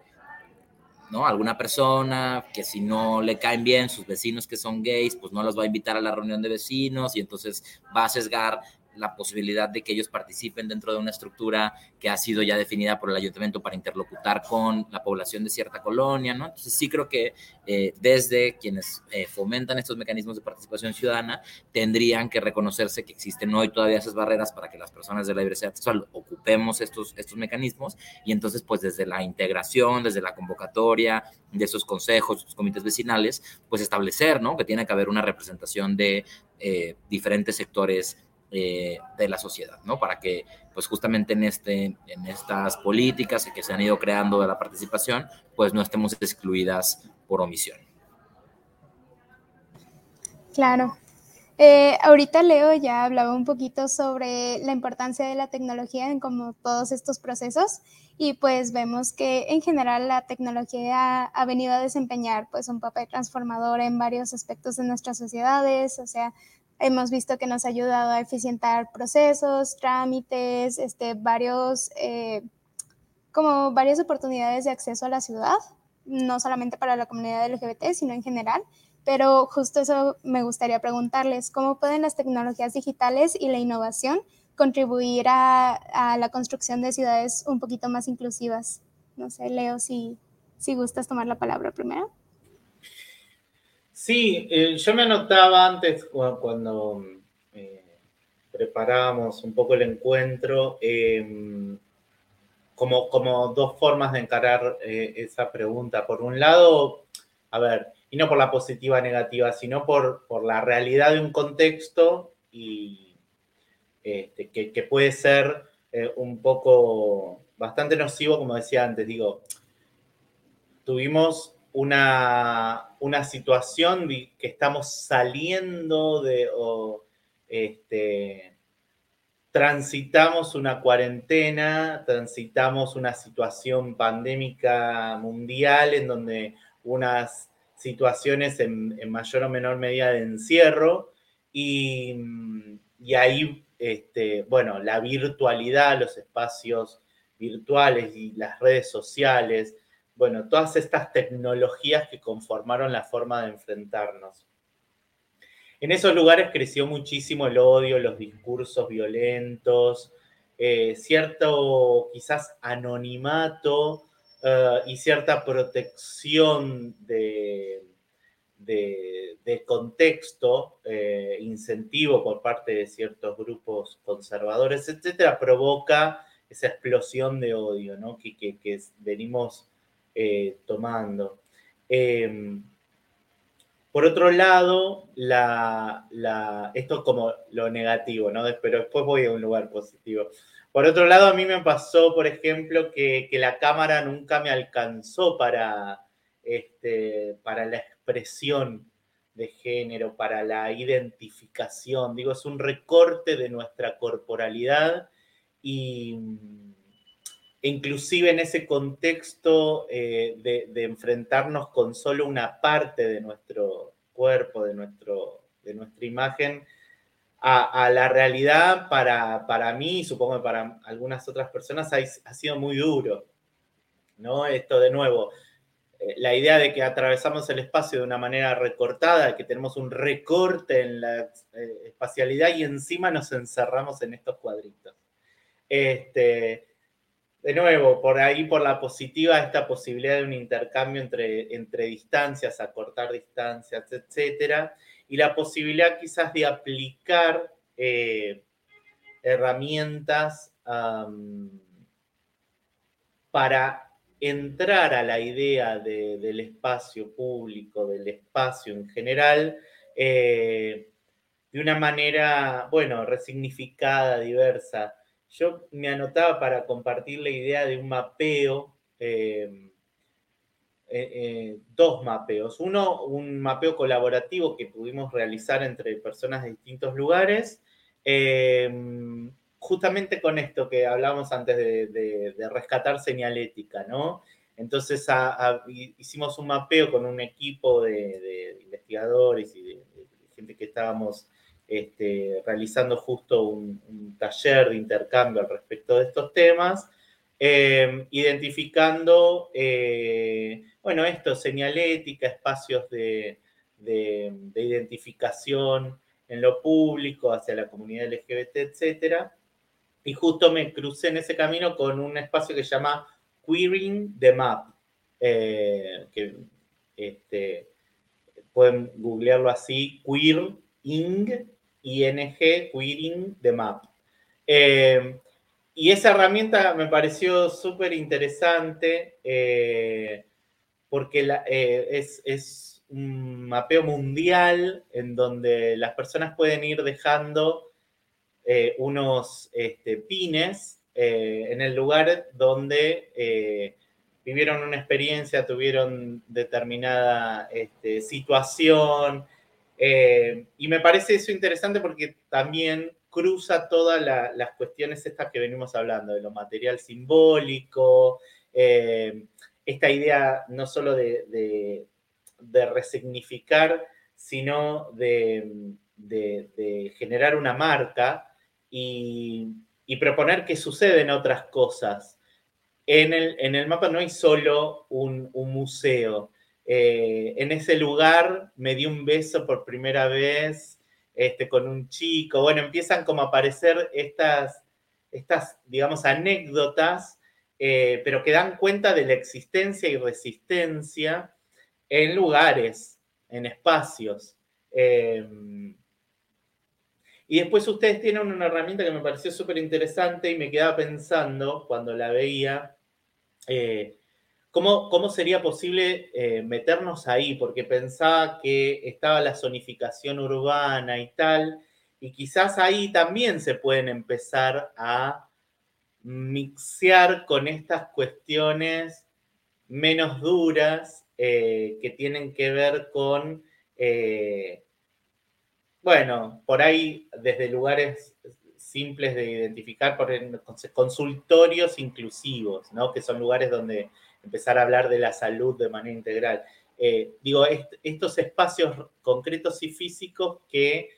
¿no? Alguna persona que si no le caen bien sus vecinos que son gays, pues no los va a invitar a la reunión de vecinos y entonces va a sesgar la posibilidad de que ellos participen dentro de una estructura que ha sido ya definida por el ayuntamiento para interlocutar con la población de cierta colonia, ¿no? Entonces sí creo que eh, desde quienes eh, fomentan estos mecanismos de participación ciudadana tendrían que reconocerse que existen hoy todavía esas barreras para que las personas de la diversidad sexual ocupemos estos, estos mecanismos y entonces pues desde la integración, desde la convocatoria de esos consejos, esos comités vecinales, pues establecer, ¿no? Que tiene que haber una representación de eh, diferentes sectores eh, de la sociedad, ¿no? Para que, pues justamente en, este, en estas políticas que se han ido creando de la participación, pues no estemos excluidas por omisión. Claro. Eh, ahorita Leo ya hablaba un poquito sobre la importancia de la tecnología en como todos estos procesos y pues vemos que en general la tecnología ha, venido a desempeñar pues un papel transformador en varios aspectos de nuestras sociedades, o sea, Hemos visto que nos ha ayudado a eficientar procesos, trámites, este, varios, eh, como varias oportunidades de acceso a la ciudad, no solamente para la comunidad LGBT, sino en general. Pero justo eso me gustaría preguntarles, ¿cómo pueden las tecnologías digitales y la innovación contribuir a, a la construcción de ciudades un poquito más inclusivas? No sé, Leo, si, si gustas tomar la palabra primero. Sí, eh, yo me anotaba antes cuando, eh, preparábamos un poco el encuentro, em, como, como dos formas de encarar eh, esa pregunta. Por un lado, a ver, y no por la positiva negativa, sino por, por la realidad de un contexto y este, que, que, puede ser un poco bastante nocivo, como decía antes, digo, tuvimos una, una situación que estamos saliendo de, este, transitamos una cuarentena, transitamos una situación pandémica mundial en donde unas situaciones en, mayor o menor medida de encierro y, y ahí, este, bueno, la virtualidad, los espacios virtuales y las redes sociales, bueno, todas estas tecnologías que conformaron la forma de enfrentarnos. En esos lugares creció muchísimo el odio, los discursos violentos, eh, cierto quizás anonimato eh, y cierta protección de, de, contexto, eh, incentivo por parte de ciertos grupos conservadores, etcétera, provoca esa explosión de odio ¿no? que, venimos eh, tomando. Em, por otro lado, la, esto es como lo negativo, ¿no? Pero después voy a un lugar positivo. Por otro lado, a mí me pasó, por ejemplo, que, la cámara nunca me alcanzó para, este, para la expresión de género, para la identificación. Digo, es un recorte de nuestra corporalidad y inclusive en ese contexto eh, de, enfrentarnos con solo una parte de nuestro cuerpo, de, nuestro, de nuestra imagen, a, la realidad para, para mí, supongo que para algunas otras personas, ha, sido muy duro. ¿no? Esto de nuevo, eh, la idea de que atravesamos el espacio de una manera recortada, que tenemos un recorte en la eh, espacialidad y encima nos encerramos en estos cuadritos. Este, de nuevo, por ahí, por la positiva, esta posibilidad de un intercambio entre, entre distancias, acortar distancias, etcétera, y la posibilidad quizás de aplicar eh, herramientas para entrar a la idea del espacio público, del espacio en general, eh, de una manera, bueno, resignificada, diversa yo me anotaba para compartir la idea de un mapeo, em, eh, eh, dos mapeos. Uno, un mapeo colaborativo que pudimos realizar entre personas de distintos lugares, em, justamente con esto que hablábamos antes de, rescatar señalética, ¿no? Entonces hicimos un mapeo con un equipo de, investigadores y de, gente que estábamos este, realizando justo un, taller de intercambio al respecto de estos temas, em, identificando, eh, bueno, esto, señalética, espacios de, identificación en lo público, hacia la comunidad LGBT, etc. Y justo me crucé en ese camino con un espacio que se llama Queering the Map, eh, que este, pueden googlearlo así, Queer Ing, ING, Queering the Map. Eh, y esa herramienta me pareció súper interesante eh, porque es, es, un mapeo mundial en donde las personas pueden ir dejando unos este, pines en el lugar donde vivieron una experiencia, tuvieron determinada este, situación. Eh, y me parece eso interesante porque también cruza todas las cuestiones estas que venimos hablando, de lo material simbólico, eh, esta idea no solo de, resignificar, sino de, generar una marca y, proponer que suceden otras cosas en el, mapa no hay solo un, museo. Eh, en ese lugar me di un beso por primera vez este, con un chico. Bueno, empiezan como a aparecer estas, estas digamos, anécdotas, eh, pero que dan cuenta de la existencia y resistencia en lugares, en espacios. Eh, y después ustedes tienen una herramienta que me pareció súper interesante y me quedaba pensando cuando la veía, eh, ¿cómo, sería posible eh, meternos ahí? Porque pensaba que estaba la zonificación urbana y tal, y quizás ahí también se pueden empezar a mixear con estas cuestiones menos duras eh, que tienen que ver con, bueno, por ahí desde lugares simples de identificar por consultorios inclusivos, ¿no? que son lugares donde empezar a hablar de la salud de manera integral. Eh, digo, estos espacios concretos y físicos que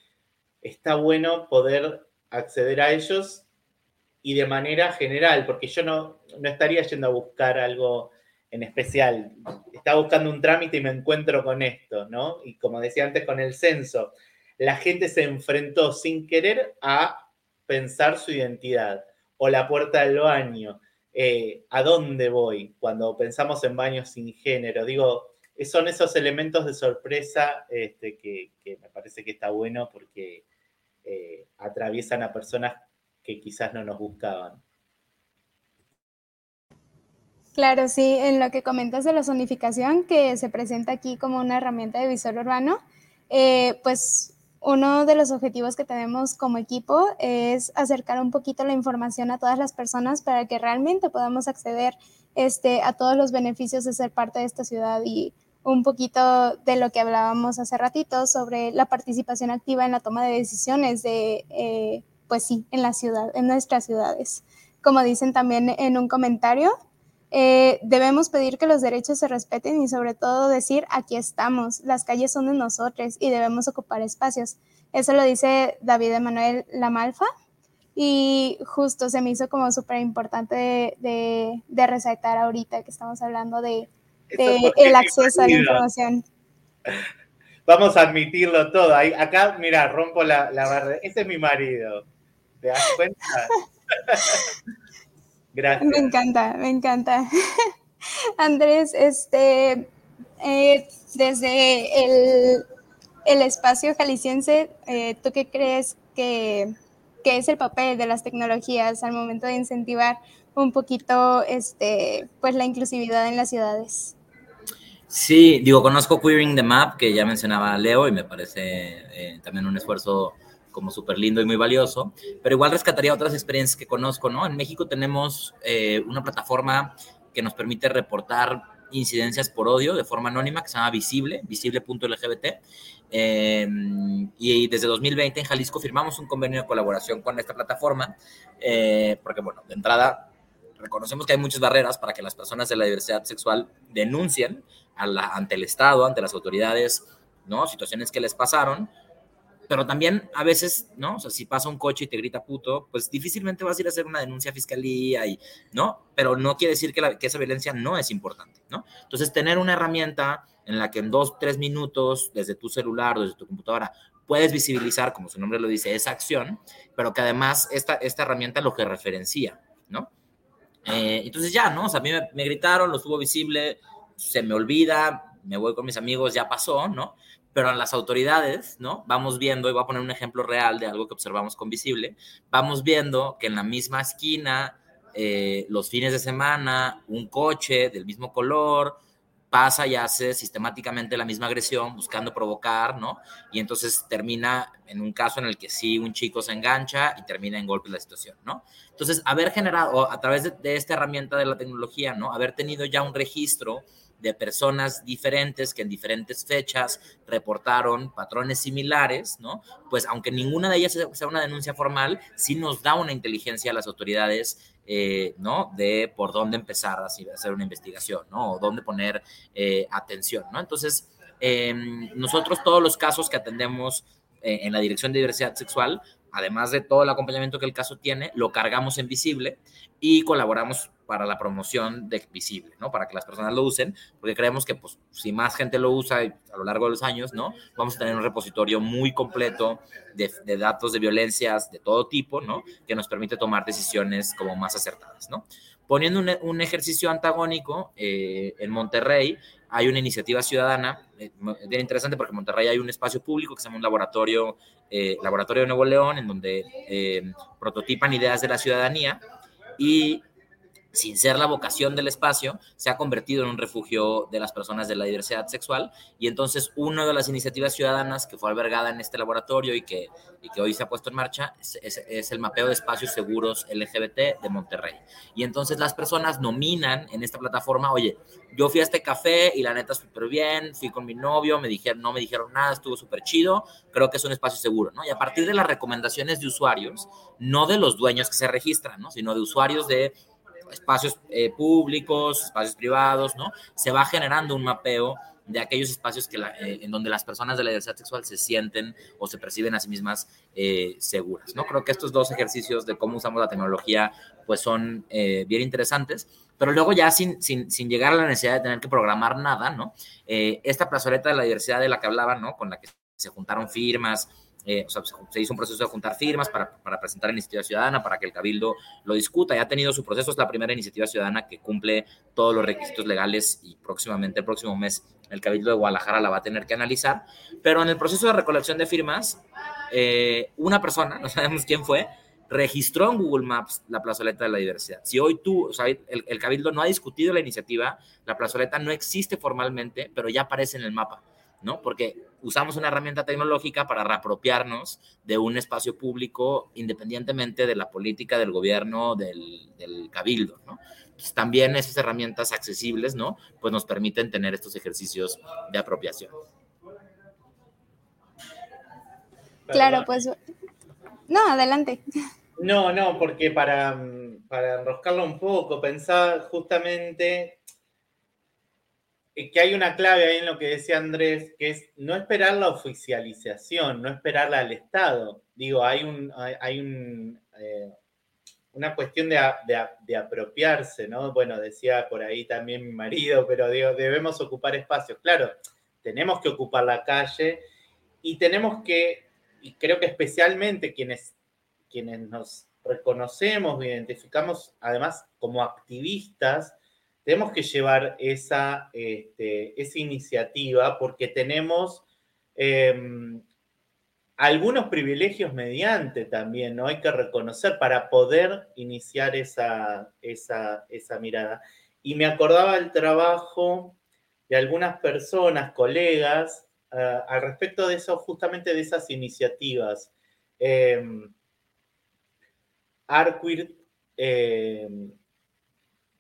está bueno poder acceder a ellos y de manera general, porque yo no, no estaría yendo a buscar algo en especial. Estaba buscando un trámite y me encuentro con esto, ¿no? Y como decía antes con el censo, la gente se enfrentó sin querer a pensar su identidad o la puerta del baño. Eh, ¿A dónde voy cuando pensamos en baños sin género? Digo, son esos elementos de sorpresa este, que, me parece que está bueno porque eh, atraviesan a personas que quizás no nos buscaban. Claro, sí, en lo que comentas de la zonificación, que se presenta aquí como una herramienta de visor urbano, eh, pues uno de los objetivos que tenemos como equipo es acercar un poquito la información a todas las personas para que realmente podamos acceder este, a todos los beneficios de ser parte de esta ciudad y un poquito de lo que hablábamos hace ratito sobre la participación activa en la toma de decisiones de, eh, pues sí, en la ciudad, en nuestras ciudades. Como dicen también en un comentario, eh, debemos pedir que los derechos se respeten y sobre todo decir, aquí estamos, las calles son de nosotros y debemos ocupar espacios. Eso lo dice David Emanuel Lamalfa y justo se me hizo como súper importante de, de, resaltar ahorita que estamos hablando de, el acceso a la información. Vamos a admitirlo todo. Ahí, acá, mira, rompo la, la barrera. Ese es mi marido. ¿Te das cuenta? Gracias. Me encanta, me encanta. Andrés, este, eh, desde el, el, espacio jalisciense, eh, ¿tú qué crees que, que, es el papel de las tecnologías al momento de incentivar un poquito este, pues, la inclusividad en las ciudades? Sí, digo, conozco Queering the Map, que ya mencionaba Leo, y me parece eh, también un esfuerzo como súper lindo y muy valioso, pero igual rescataría otras experiencias que conozco, ¿no? En México tenemos eh, una plataforma que nos permite reportar incidencias por odio de forma anónima que se llama Visible, visible.lgbt. Eh, y desde 2020 en Jalisco firmamos un convenio de colaboración con esta plataforma, eh, porque, bueno, de entrada reconocemos que hay muchas barreras para que las personas de la diversidad sexual denuncien a la, ante el Estado, ante las autoridades, ¿no? Situaciones que les pasaron pero también a veces, ¿no? O sea, si pasa un coche y te grita puto, pues difícilmente vas a ir a hacer una denuncia a fiscalía y, ¿no? Pero no quiere decir que, la, que esa violencia no es importante, ¿no? Entonces, tener una herramienta en la que en dos, tres minutos, desde tu celular, desde tu computadora, puedes visibilizar, como su nombre lo dice, esa acción, pero que además esta, esta herramienta lo que referencia, ¿no? Eh, entonces ya, ¿no? O sea, a mí me, me gritaron, lo estuvo visible, se me olvida, me voy con mis amigos, ya pasó, ¿no? Pero a las autoridades, ¿no? Vamos viendo, y voy a poner un ejemplo real de algo que observamos con visible, vamos viendo que en la misma esquina, eh, los fines de semana, un coche del mismo color, pasa y hace sistemáticamente la misma agresión buscando provocar, ¿no? Y entonces termina en un caso en el que sí un chico se engancha y termina en golpes la situación, ¿no? Entonces, haber generado a través de, de, esta herramienta de la tecnología, ¿no? Haber tenido ya un registro de personas diferentes que en diferentes fechas reportaron patrones similares, ¿no? Pues aunque ninguna de ellas sea una denuncia formal, sí nos da una inteligencia a las autoridades, eh, ¿no? De por dónde empezar a hacer una investigación, ¿no? O dónde poner eh, atención, ¿no? Entonces, eh, nosotros todos los casos que atendemos eh, en la Dirección de Diversidad Sexual, además de todo el acompañamiento que el caso tiene, lo cargamos en visible y colaboramos para la promoción de visible, ¿no? Para que las personas lo usen, porque creemos que, pues, si más gente lo usa a lo largo de los años, ¿no? Vamos a tener un repositorio muy completo de, datos de violencias de todo tipo, ¿no? Que nos permite tomar decisiones como más acertadas, ¿no? Poniendo un, un ejercicio antagónico, eh, en Monterrey hay una iniciativa ciudadana, eh, interesante porque en Monterrey hay un espacio público que se llama un laboratorio, eh, Laboratorio de Nuevo León, en donde eh, prototipan ideas de la ciudadanía y sin ser la vocación del espacio, se ha convertido en un refugio de las personas de la diversidad sexual. Y entonces una de las iniciativas ciudadanas que fue albergada en este laboratorio y que, y que hoy se ha puesto en marcha es, el mapeo de espacios seguros LGBT de Monterrey. Y entonces las personas nominan en esta plataforma, oye, yo fui a este café y la neta súper bien, fui con mi novio, me dijeron, no me dijeron nada, estuvo súper chido, creo que es un espacio seguro, ¿no? Y a partir de las recomendaciones de usuarios, no de los dueños que se registran, ¿no? Sino de usuarios de espacios eh, públicos, espacios privados, ¿no? Se va generando un mapeo de aquellos espacios que la, eh, en donde las personas de la diversidad sexual se sienten o se perciben a sí mismas eh, seguras, ¿no? Creo que estos dos ejercicios de cómo usamos la tecnología, pues son eh, bien interesantes, pero luego ya sin, sin, sin, llegar a la necesidad de tener que programar nada, ¿no? esta plazoleta de la diversidad de la que hablaba, ¿no? Con la que se juntaron firmas, eh, o sea, se hizo un proceso de juntar firmas para, para, presentar iniciativa ciudadana, para que el Cabildo lo discuta. Ya ha tenido su proceso, es la primera iniciativa ciudadana que cumple todos los requisitos legales y próximamente, el próximo mes, el Cabildo de Guadalajara la va a tener que analizar. Pero en el proceso de recolección de firmas, eh, una persona, no sabemos quién fue, registró en Google Maps la plazoleta de la diversidad. Si hoy tú, o sea, el, el Cabildo no ha discutido la iniciativa, la plazoleta no existe formalmente, pero ya aparece en el mapa. ¿no? Porque usamos una herramienta tecnológica para reapropiarnos de un espacio público independientemente de la política del gobierno, del, del cabildo, ¿no? Entonces, también esas herramientas accesibles, ¿no? Pues nos permiten tener estos ejercicios de apropiación. Claro, pues... No, adelante. No, no, porque para, para enroscarlo un poco, pensaba justamente que hay una clave ahí en lo que decía Andrés, que es no esperar la oficialización, no esperarla al Estado. Digo, hay, un, hay un, eh, una cuestión de, de, apropiarse, ¿no? Bueno, decía por ahí también mi marido, pero digo, debemos ocupar espacios. Claro, tenemos que ocupar la calle y tenemos que, y creo que especialmente quienes, quienes nos reconocemos, identificamos además como activistas, tenemos que llevar esa, este, esa iniciativa porque tenemos eh, algunos privilegios mediante también, ¿no? Hay que reconocer para poder iniciar esa, esa, esa mirada. Y me acordaba el trabajo de algunas personas, colegas, uh, al respecto de eso, justamente de esas iniciativas. Eh, eh,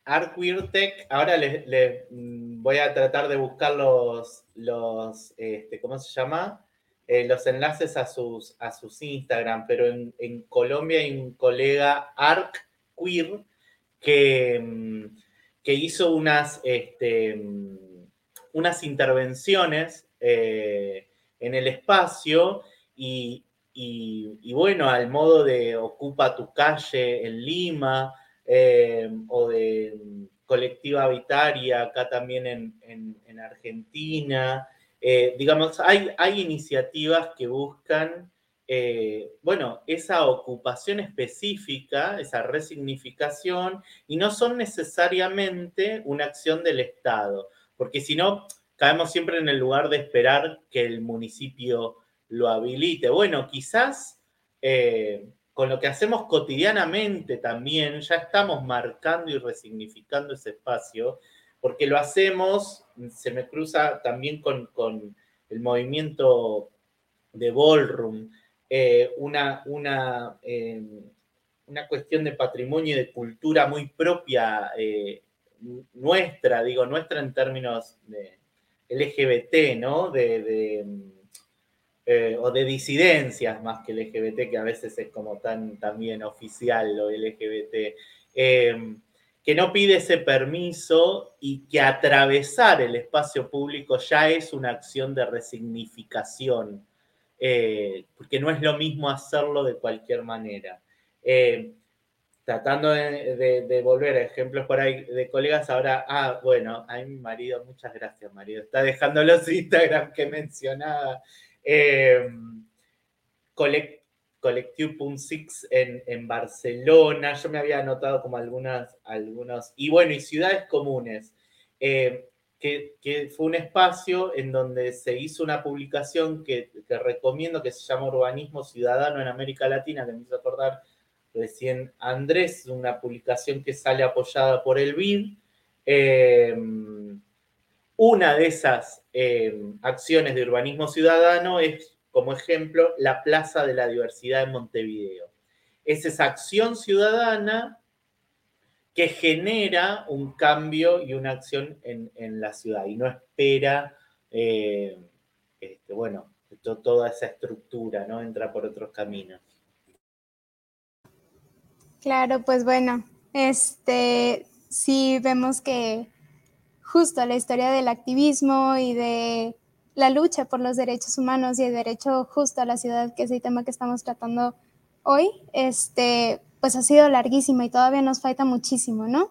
ArtQueerTech, ahora les, les, voy a tratar de buscar los, los este, ¿cómo se llama? Eh, los enlaces a sus, a sus Instagram, pero en, Colombia hay un colega ArtQueer que, que hizo unas, este, unas intervenciones eh, en el espacio y, y bueno, al modo de Ocupa tu calle en Lima, eh, o de colectiva habitaria acá también en, en, en Argentina, eh, digamos, hay, hay iniciativas que buscan, eh, bueno, esa ocupación específica, esa resignificación, y no son necesariamente una acción del Estado, porque si no, caemos siempre en el lugar de esperar que el municipio lo habilite. Bueno, quizás con lo que hacemos cotidianamente también ya estamos marcando y resignificando ese espacio, porque lo hacemos, se me cruza también con, el movimiento de ballroom, eh, una, una, eh, una, cuestión de patrimonio y de cultura muy propia nuestra, digo, nuestra en términos de LGBT, ¿no? de eh, o de disidencias más que LGBT, que a veces es como tan también oficial lo LGBT, eh, que no pide ese permiso y que atravesar el espacio público ya es una acción de resignificación, eh, porque no es lo mismo hacerlo de cualquier manera. tratando de, volver a ejemplos por ahí de colegas, ahora, ah, bueno, a mi marido, muchas gracias, marido, está dejando los Instagram que mencionaba. Eh, en, Barcelona, yo me había anotado como algunas, algunos, y bueno, y ciudades comunes, eh, que, fue un espacio en donde se hizo una publicación que, recomiendo que se llama Urbanismo Ciudadano en América Latina, que me hizo acordar recién Andrés, una publicación que sale apoyada por el BID. Eh, una de esas eh, acciones de urbanismo ciudadano es, como ejemplo, la Plaza de la Diversidad en Montevideo. Es esa acción ciudadana que genera un cambio y una acción en, la ciudad y no espera, eh, este, bueno, toda esa estructura, ¿no? Entra por otros caminos. Claro, pues bueno, este, sí vemos que justo la historia del activismo y de la lucha por los derechos humanos y el derecho justo a la ciudad, que es el tema que estamos tratando hoy, este, pues ha sido larguísima y todavía nos falta muchísimo, ¿no?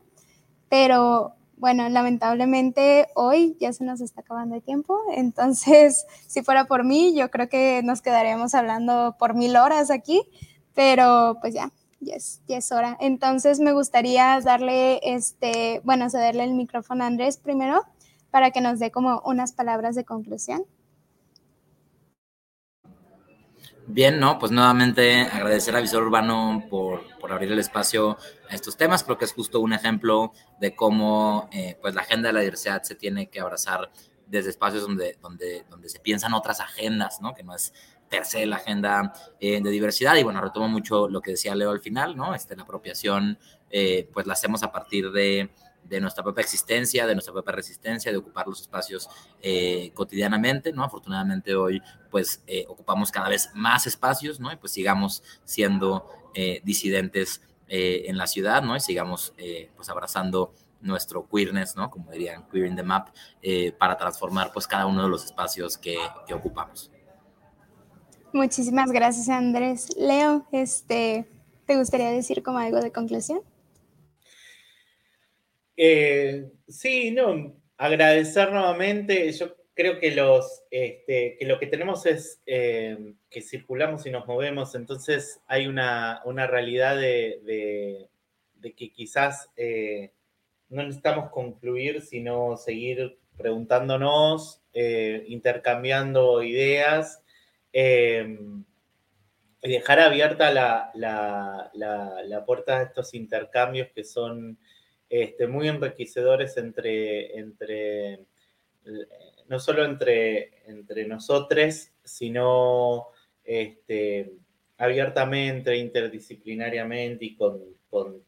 Pero bueno, lamentablemente hoy ya se nos está acabando el tiempo, entonces si fuera por mí, yo creo que nos quedaríamos hablando por mil horas aquí, pero pues ya, ya es, hora. Entonces me gustaría darle, este, bueno, cederle el micrófono a Andrés primero para que nos dé como unas palabras de conclusión. Bien, ¿no? Pues nuevamente agradecer a Visor Urbano por, abrir el espacio a estos temas. Creo que es justo un ejemplo de cómo eh, pues la agenda de la diversidad se tiene que abrazar desde espacios donde, donde, donde se piensan otras agendas, ¿no? Que no es per se la agenda eh, de diversidad. Y bueno, retomo mucho lo que decía Leo al final, ¿no? Este, la apropiación, eh, pues la hacemos a partir de, de, nuestra propia existencia, de nuestra propia resistencia, de ocupar los espacios eh, cotidianamente, ¿no? Afortunadamente hoy, pues, ocupamos cada vez más espacios, ¿no? Y pues sigamos siendo disidentes en la ciudad, ¿no? Y sigamos, pues, abrazando nuestro queerness, ¿no? Como dirían, queer in the map, para transformar, pues, cada uno de los espacios que ocupamos. Muchísimas gracias, Andrés. Leo, este, ¿te gustaría decir como algo de conclusión? Eh, sí, no, agradecer nuevamente. Yo creo que, los, este, que lo que tenemos es eh, que circulamos y nos movemos, entonces hay una, realidad de, que quizás eh, no necesitamos concluir, sino seguir preguntándonos, intercambiando ideas Y dejar abierta la, puerta a estos intercambios que son este, muy enriquecedores entre, entre no solo entre, entre nosotros, sino este, abiertamente, interdisciplinariamente y con,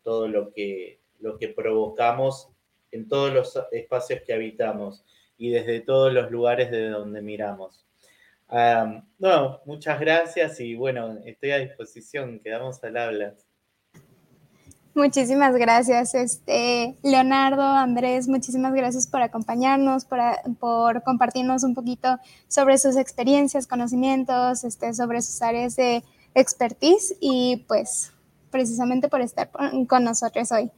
todo lo que, lo que provocamos en todos los espacios que habitamos y desde todos los lugares de donde miramos no, muchas gracias y bueno, estoy a disposición, quedamos al habla. Muchísimas gracias, este, Leonardo, Andrés, muchísimas gracias por acompañarnos, por, por, compartirnos un poquito sobre sus experiencias, conocimientos, este, sobre sus áreas de expertise y pues precisamente por estar con nosotros hoy.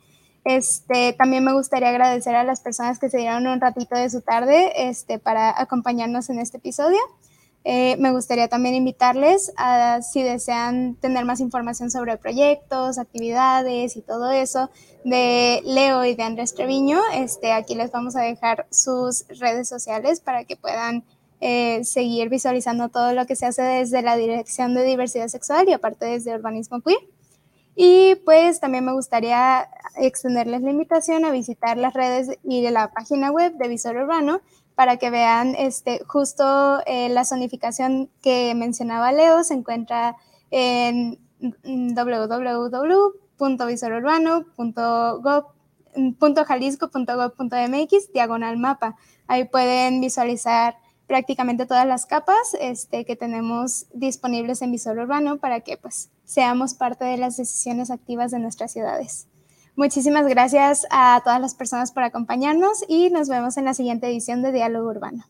Este, también me gustaría agradecer a las personas que se dieron un ratito de su tarde este, para acompañarnos en este episodio. Eh, me gustaría también invitarles a, si desean tener más información sobre proyectos, actividades y todo eso, de Leo y de Andrés Treviño, este, aquí les vamos a dejar sus redes sociales para que puedan eh, seguir visualizando todo lo que se hace desde la Dirección de Diversidad Sexual y aparte desde Urbanismo Queer. Y pues también me gustaría extenderles la invitación a visitar las redes y la página web de Visor Urbano para que vean este, justo eh, la zonificación que mencionaba Leo, se encuentra en www.visorurbano.jalisco.gov.mx diagonal mapa. Ahí pueden visualizar prácticamente todas las capas este, que tenemos disponibles en Visor Urbano para que pues, seamos parte de las decisiones activas de nuestras ciudades. Muchísimas gracias a todas las personas por acompañarnos y nos vemos en la siguiente edición de Diálogo Urbano.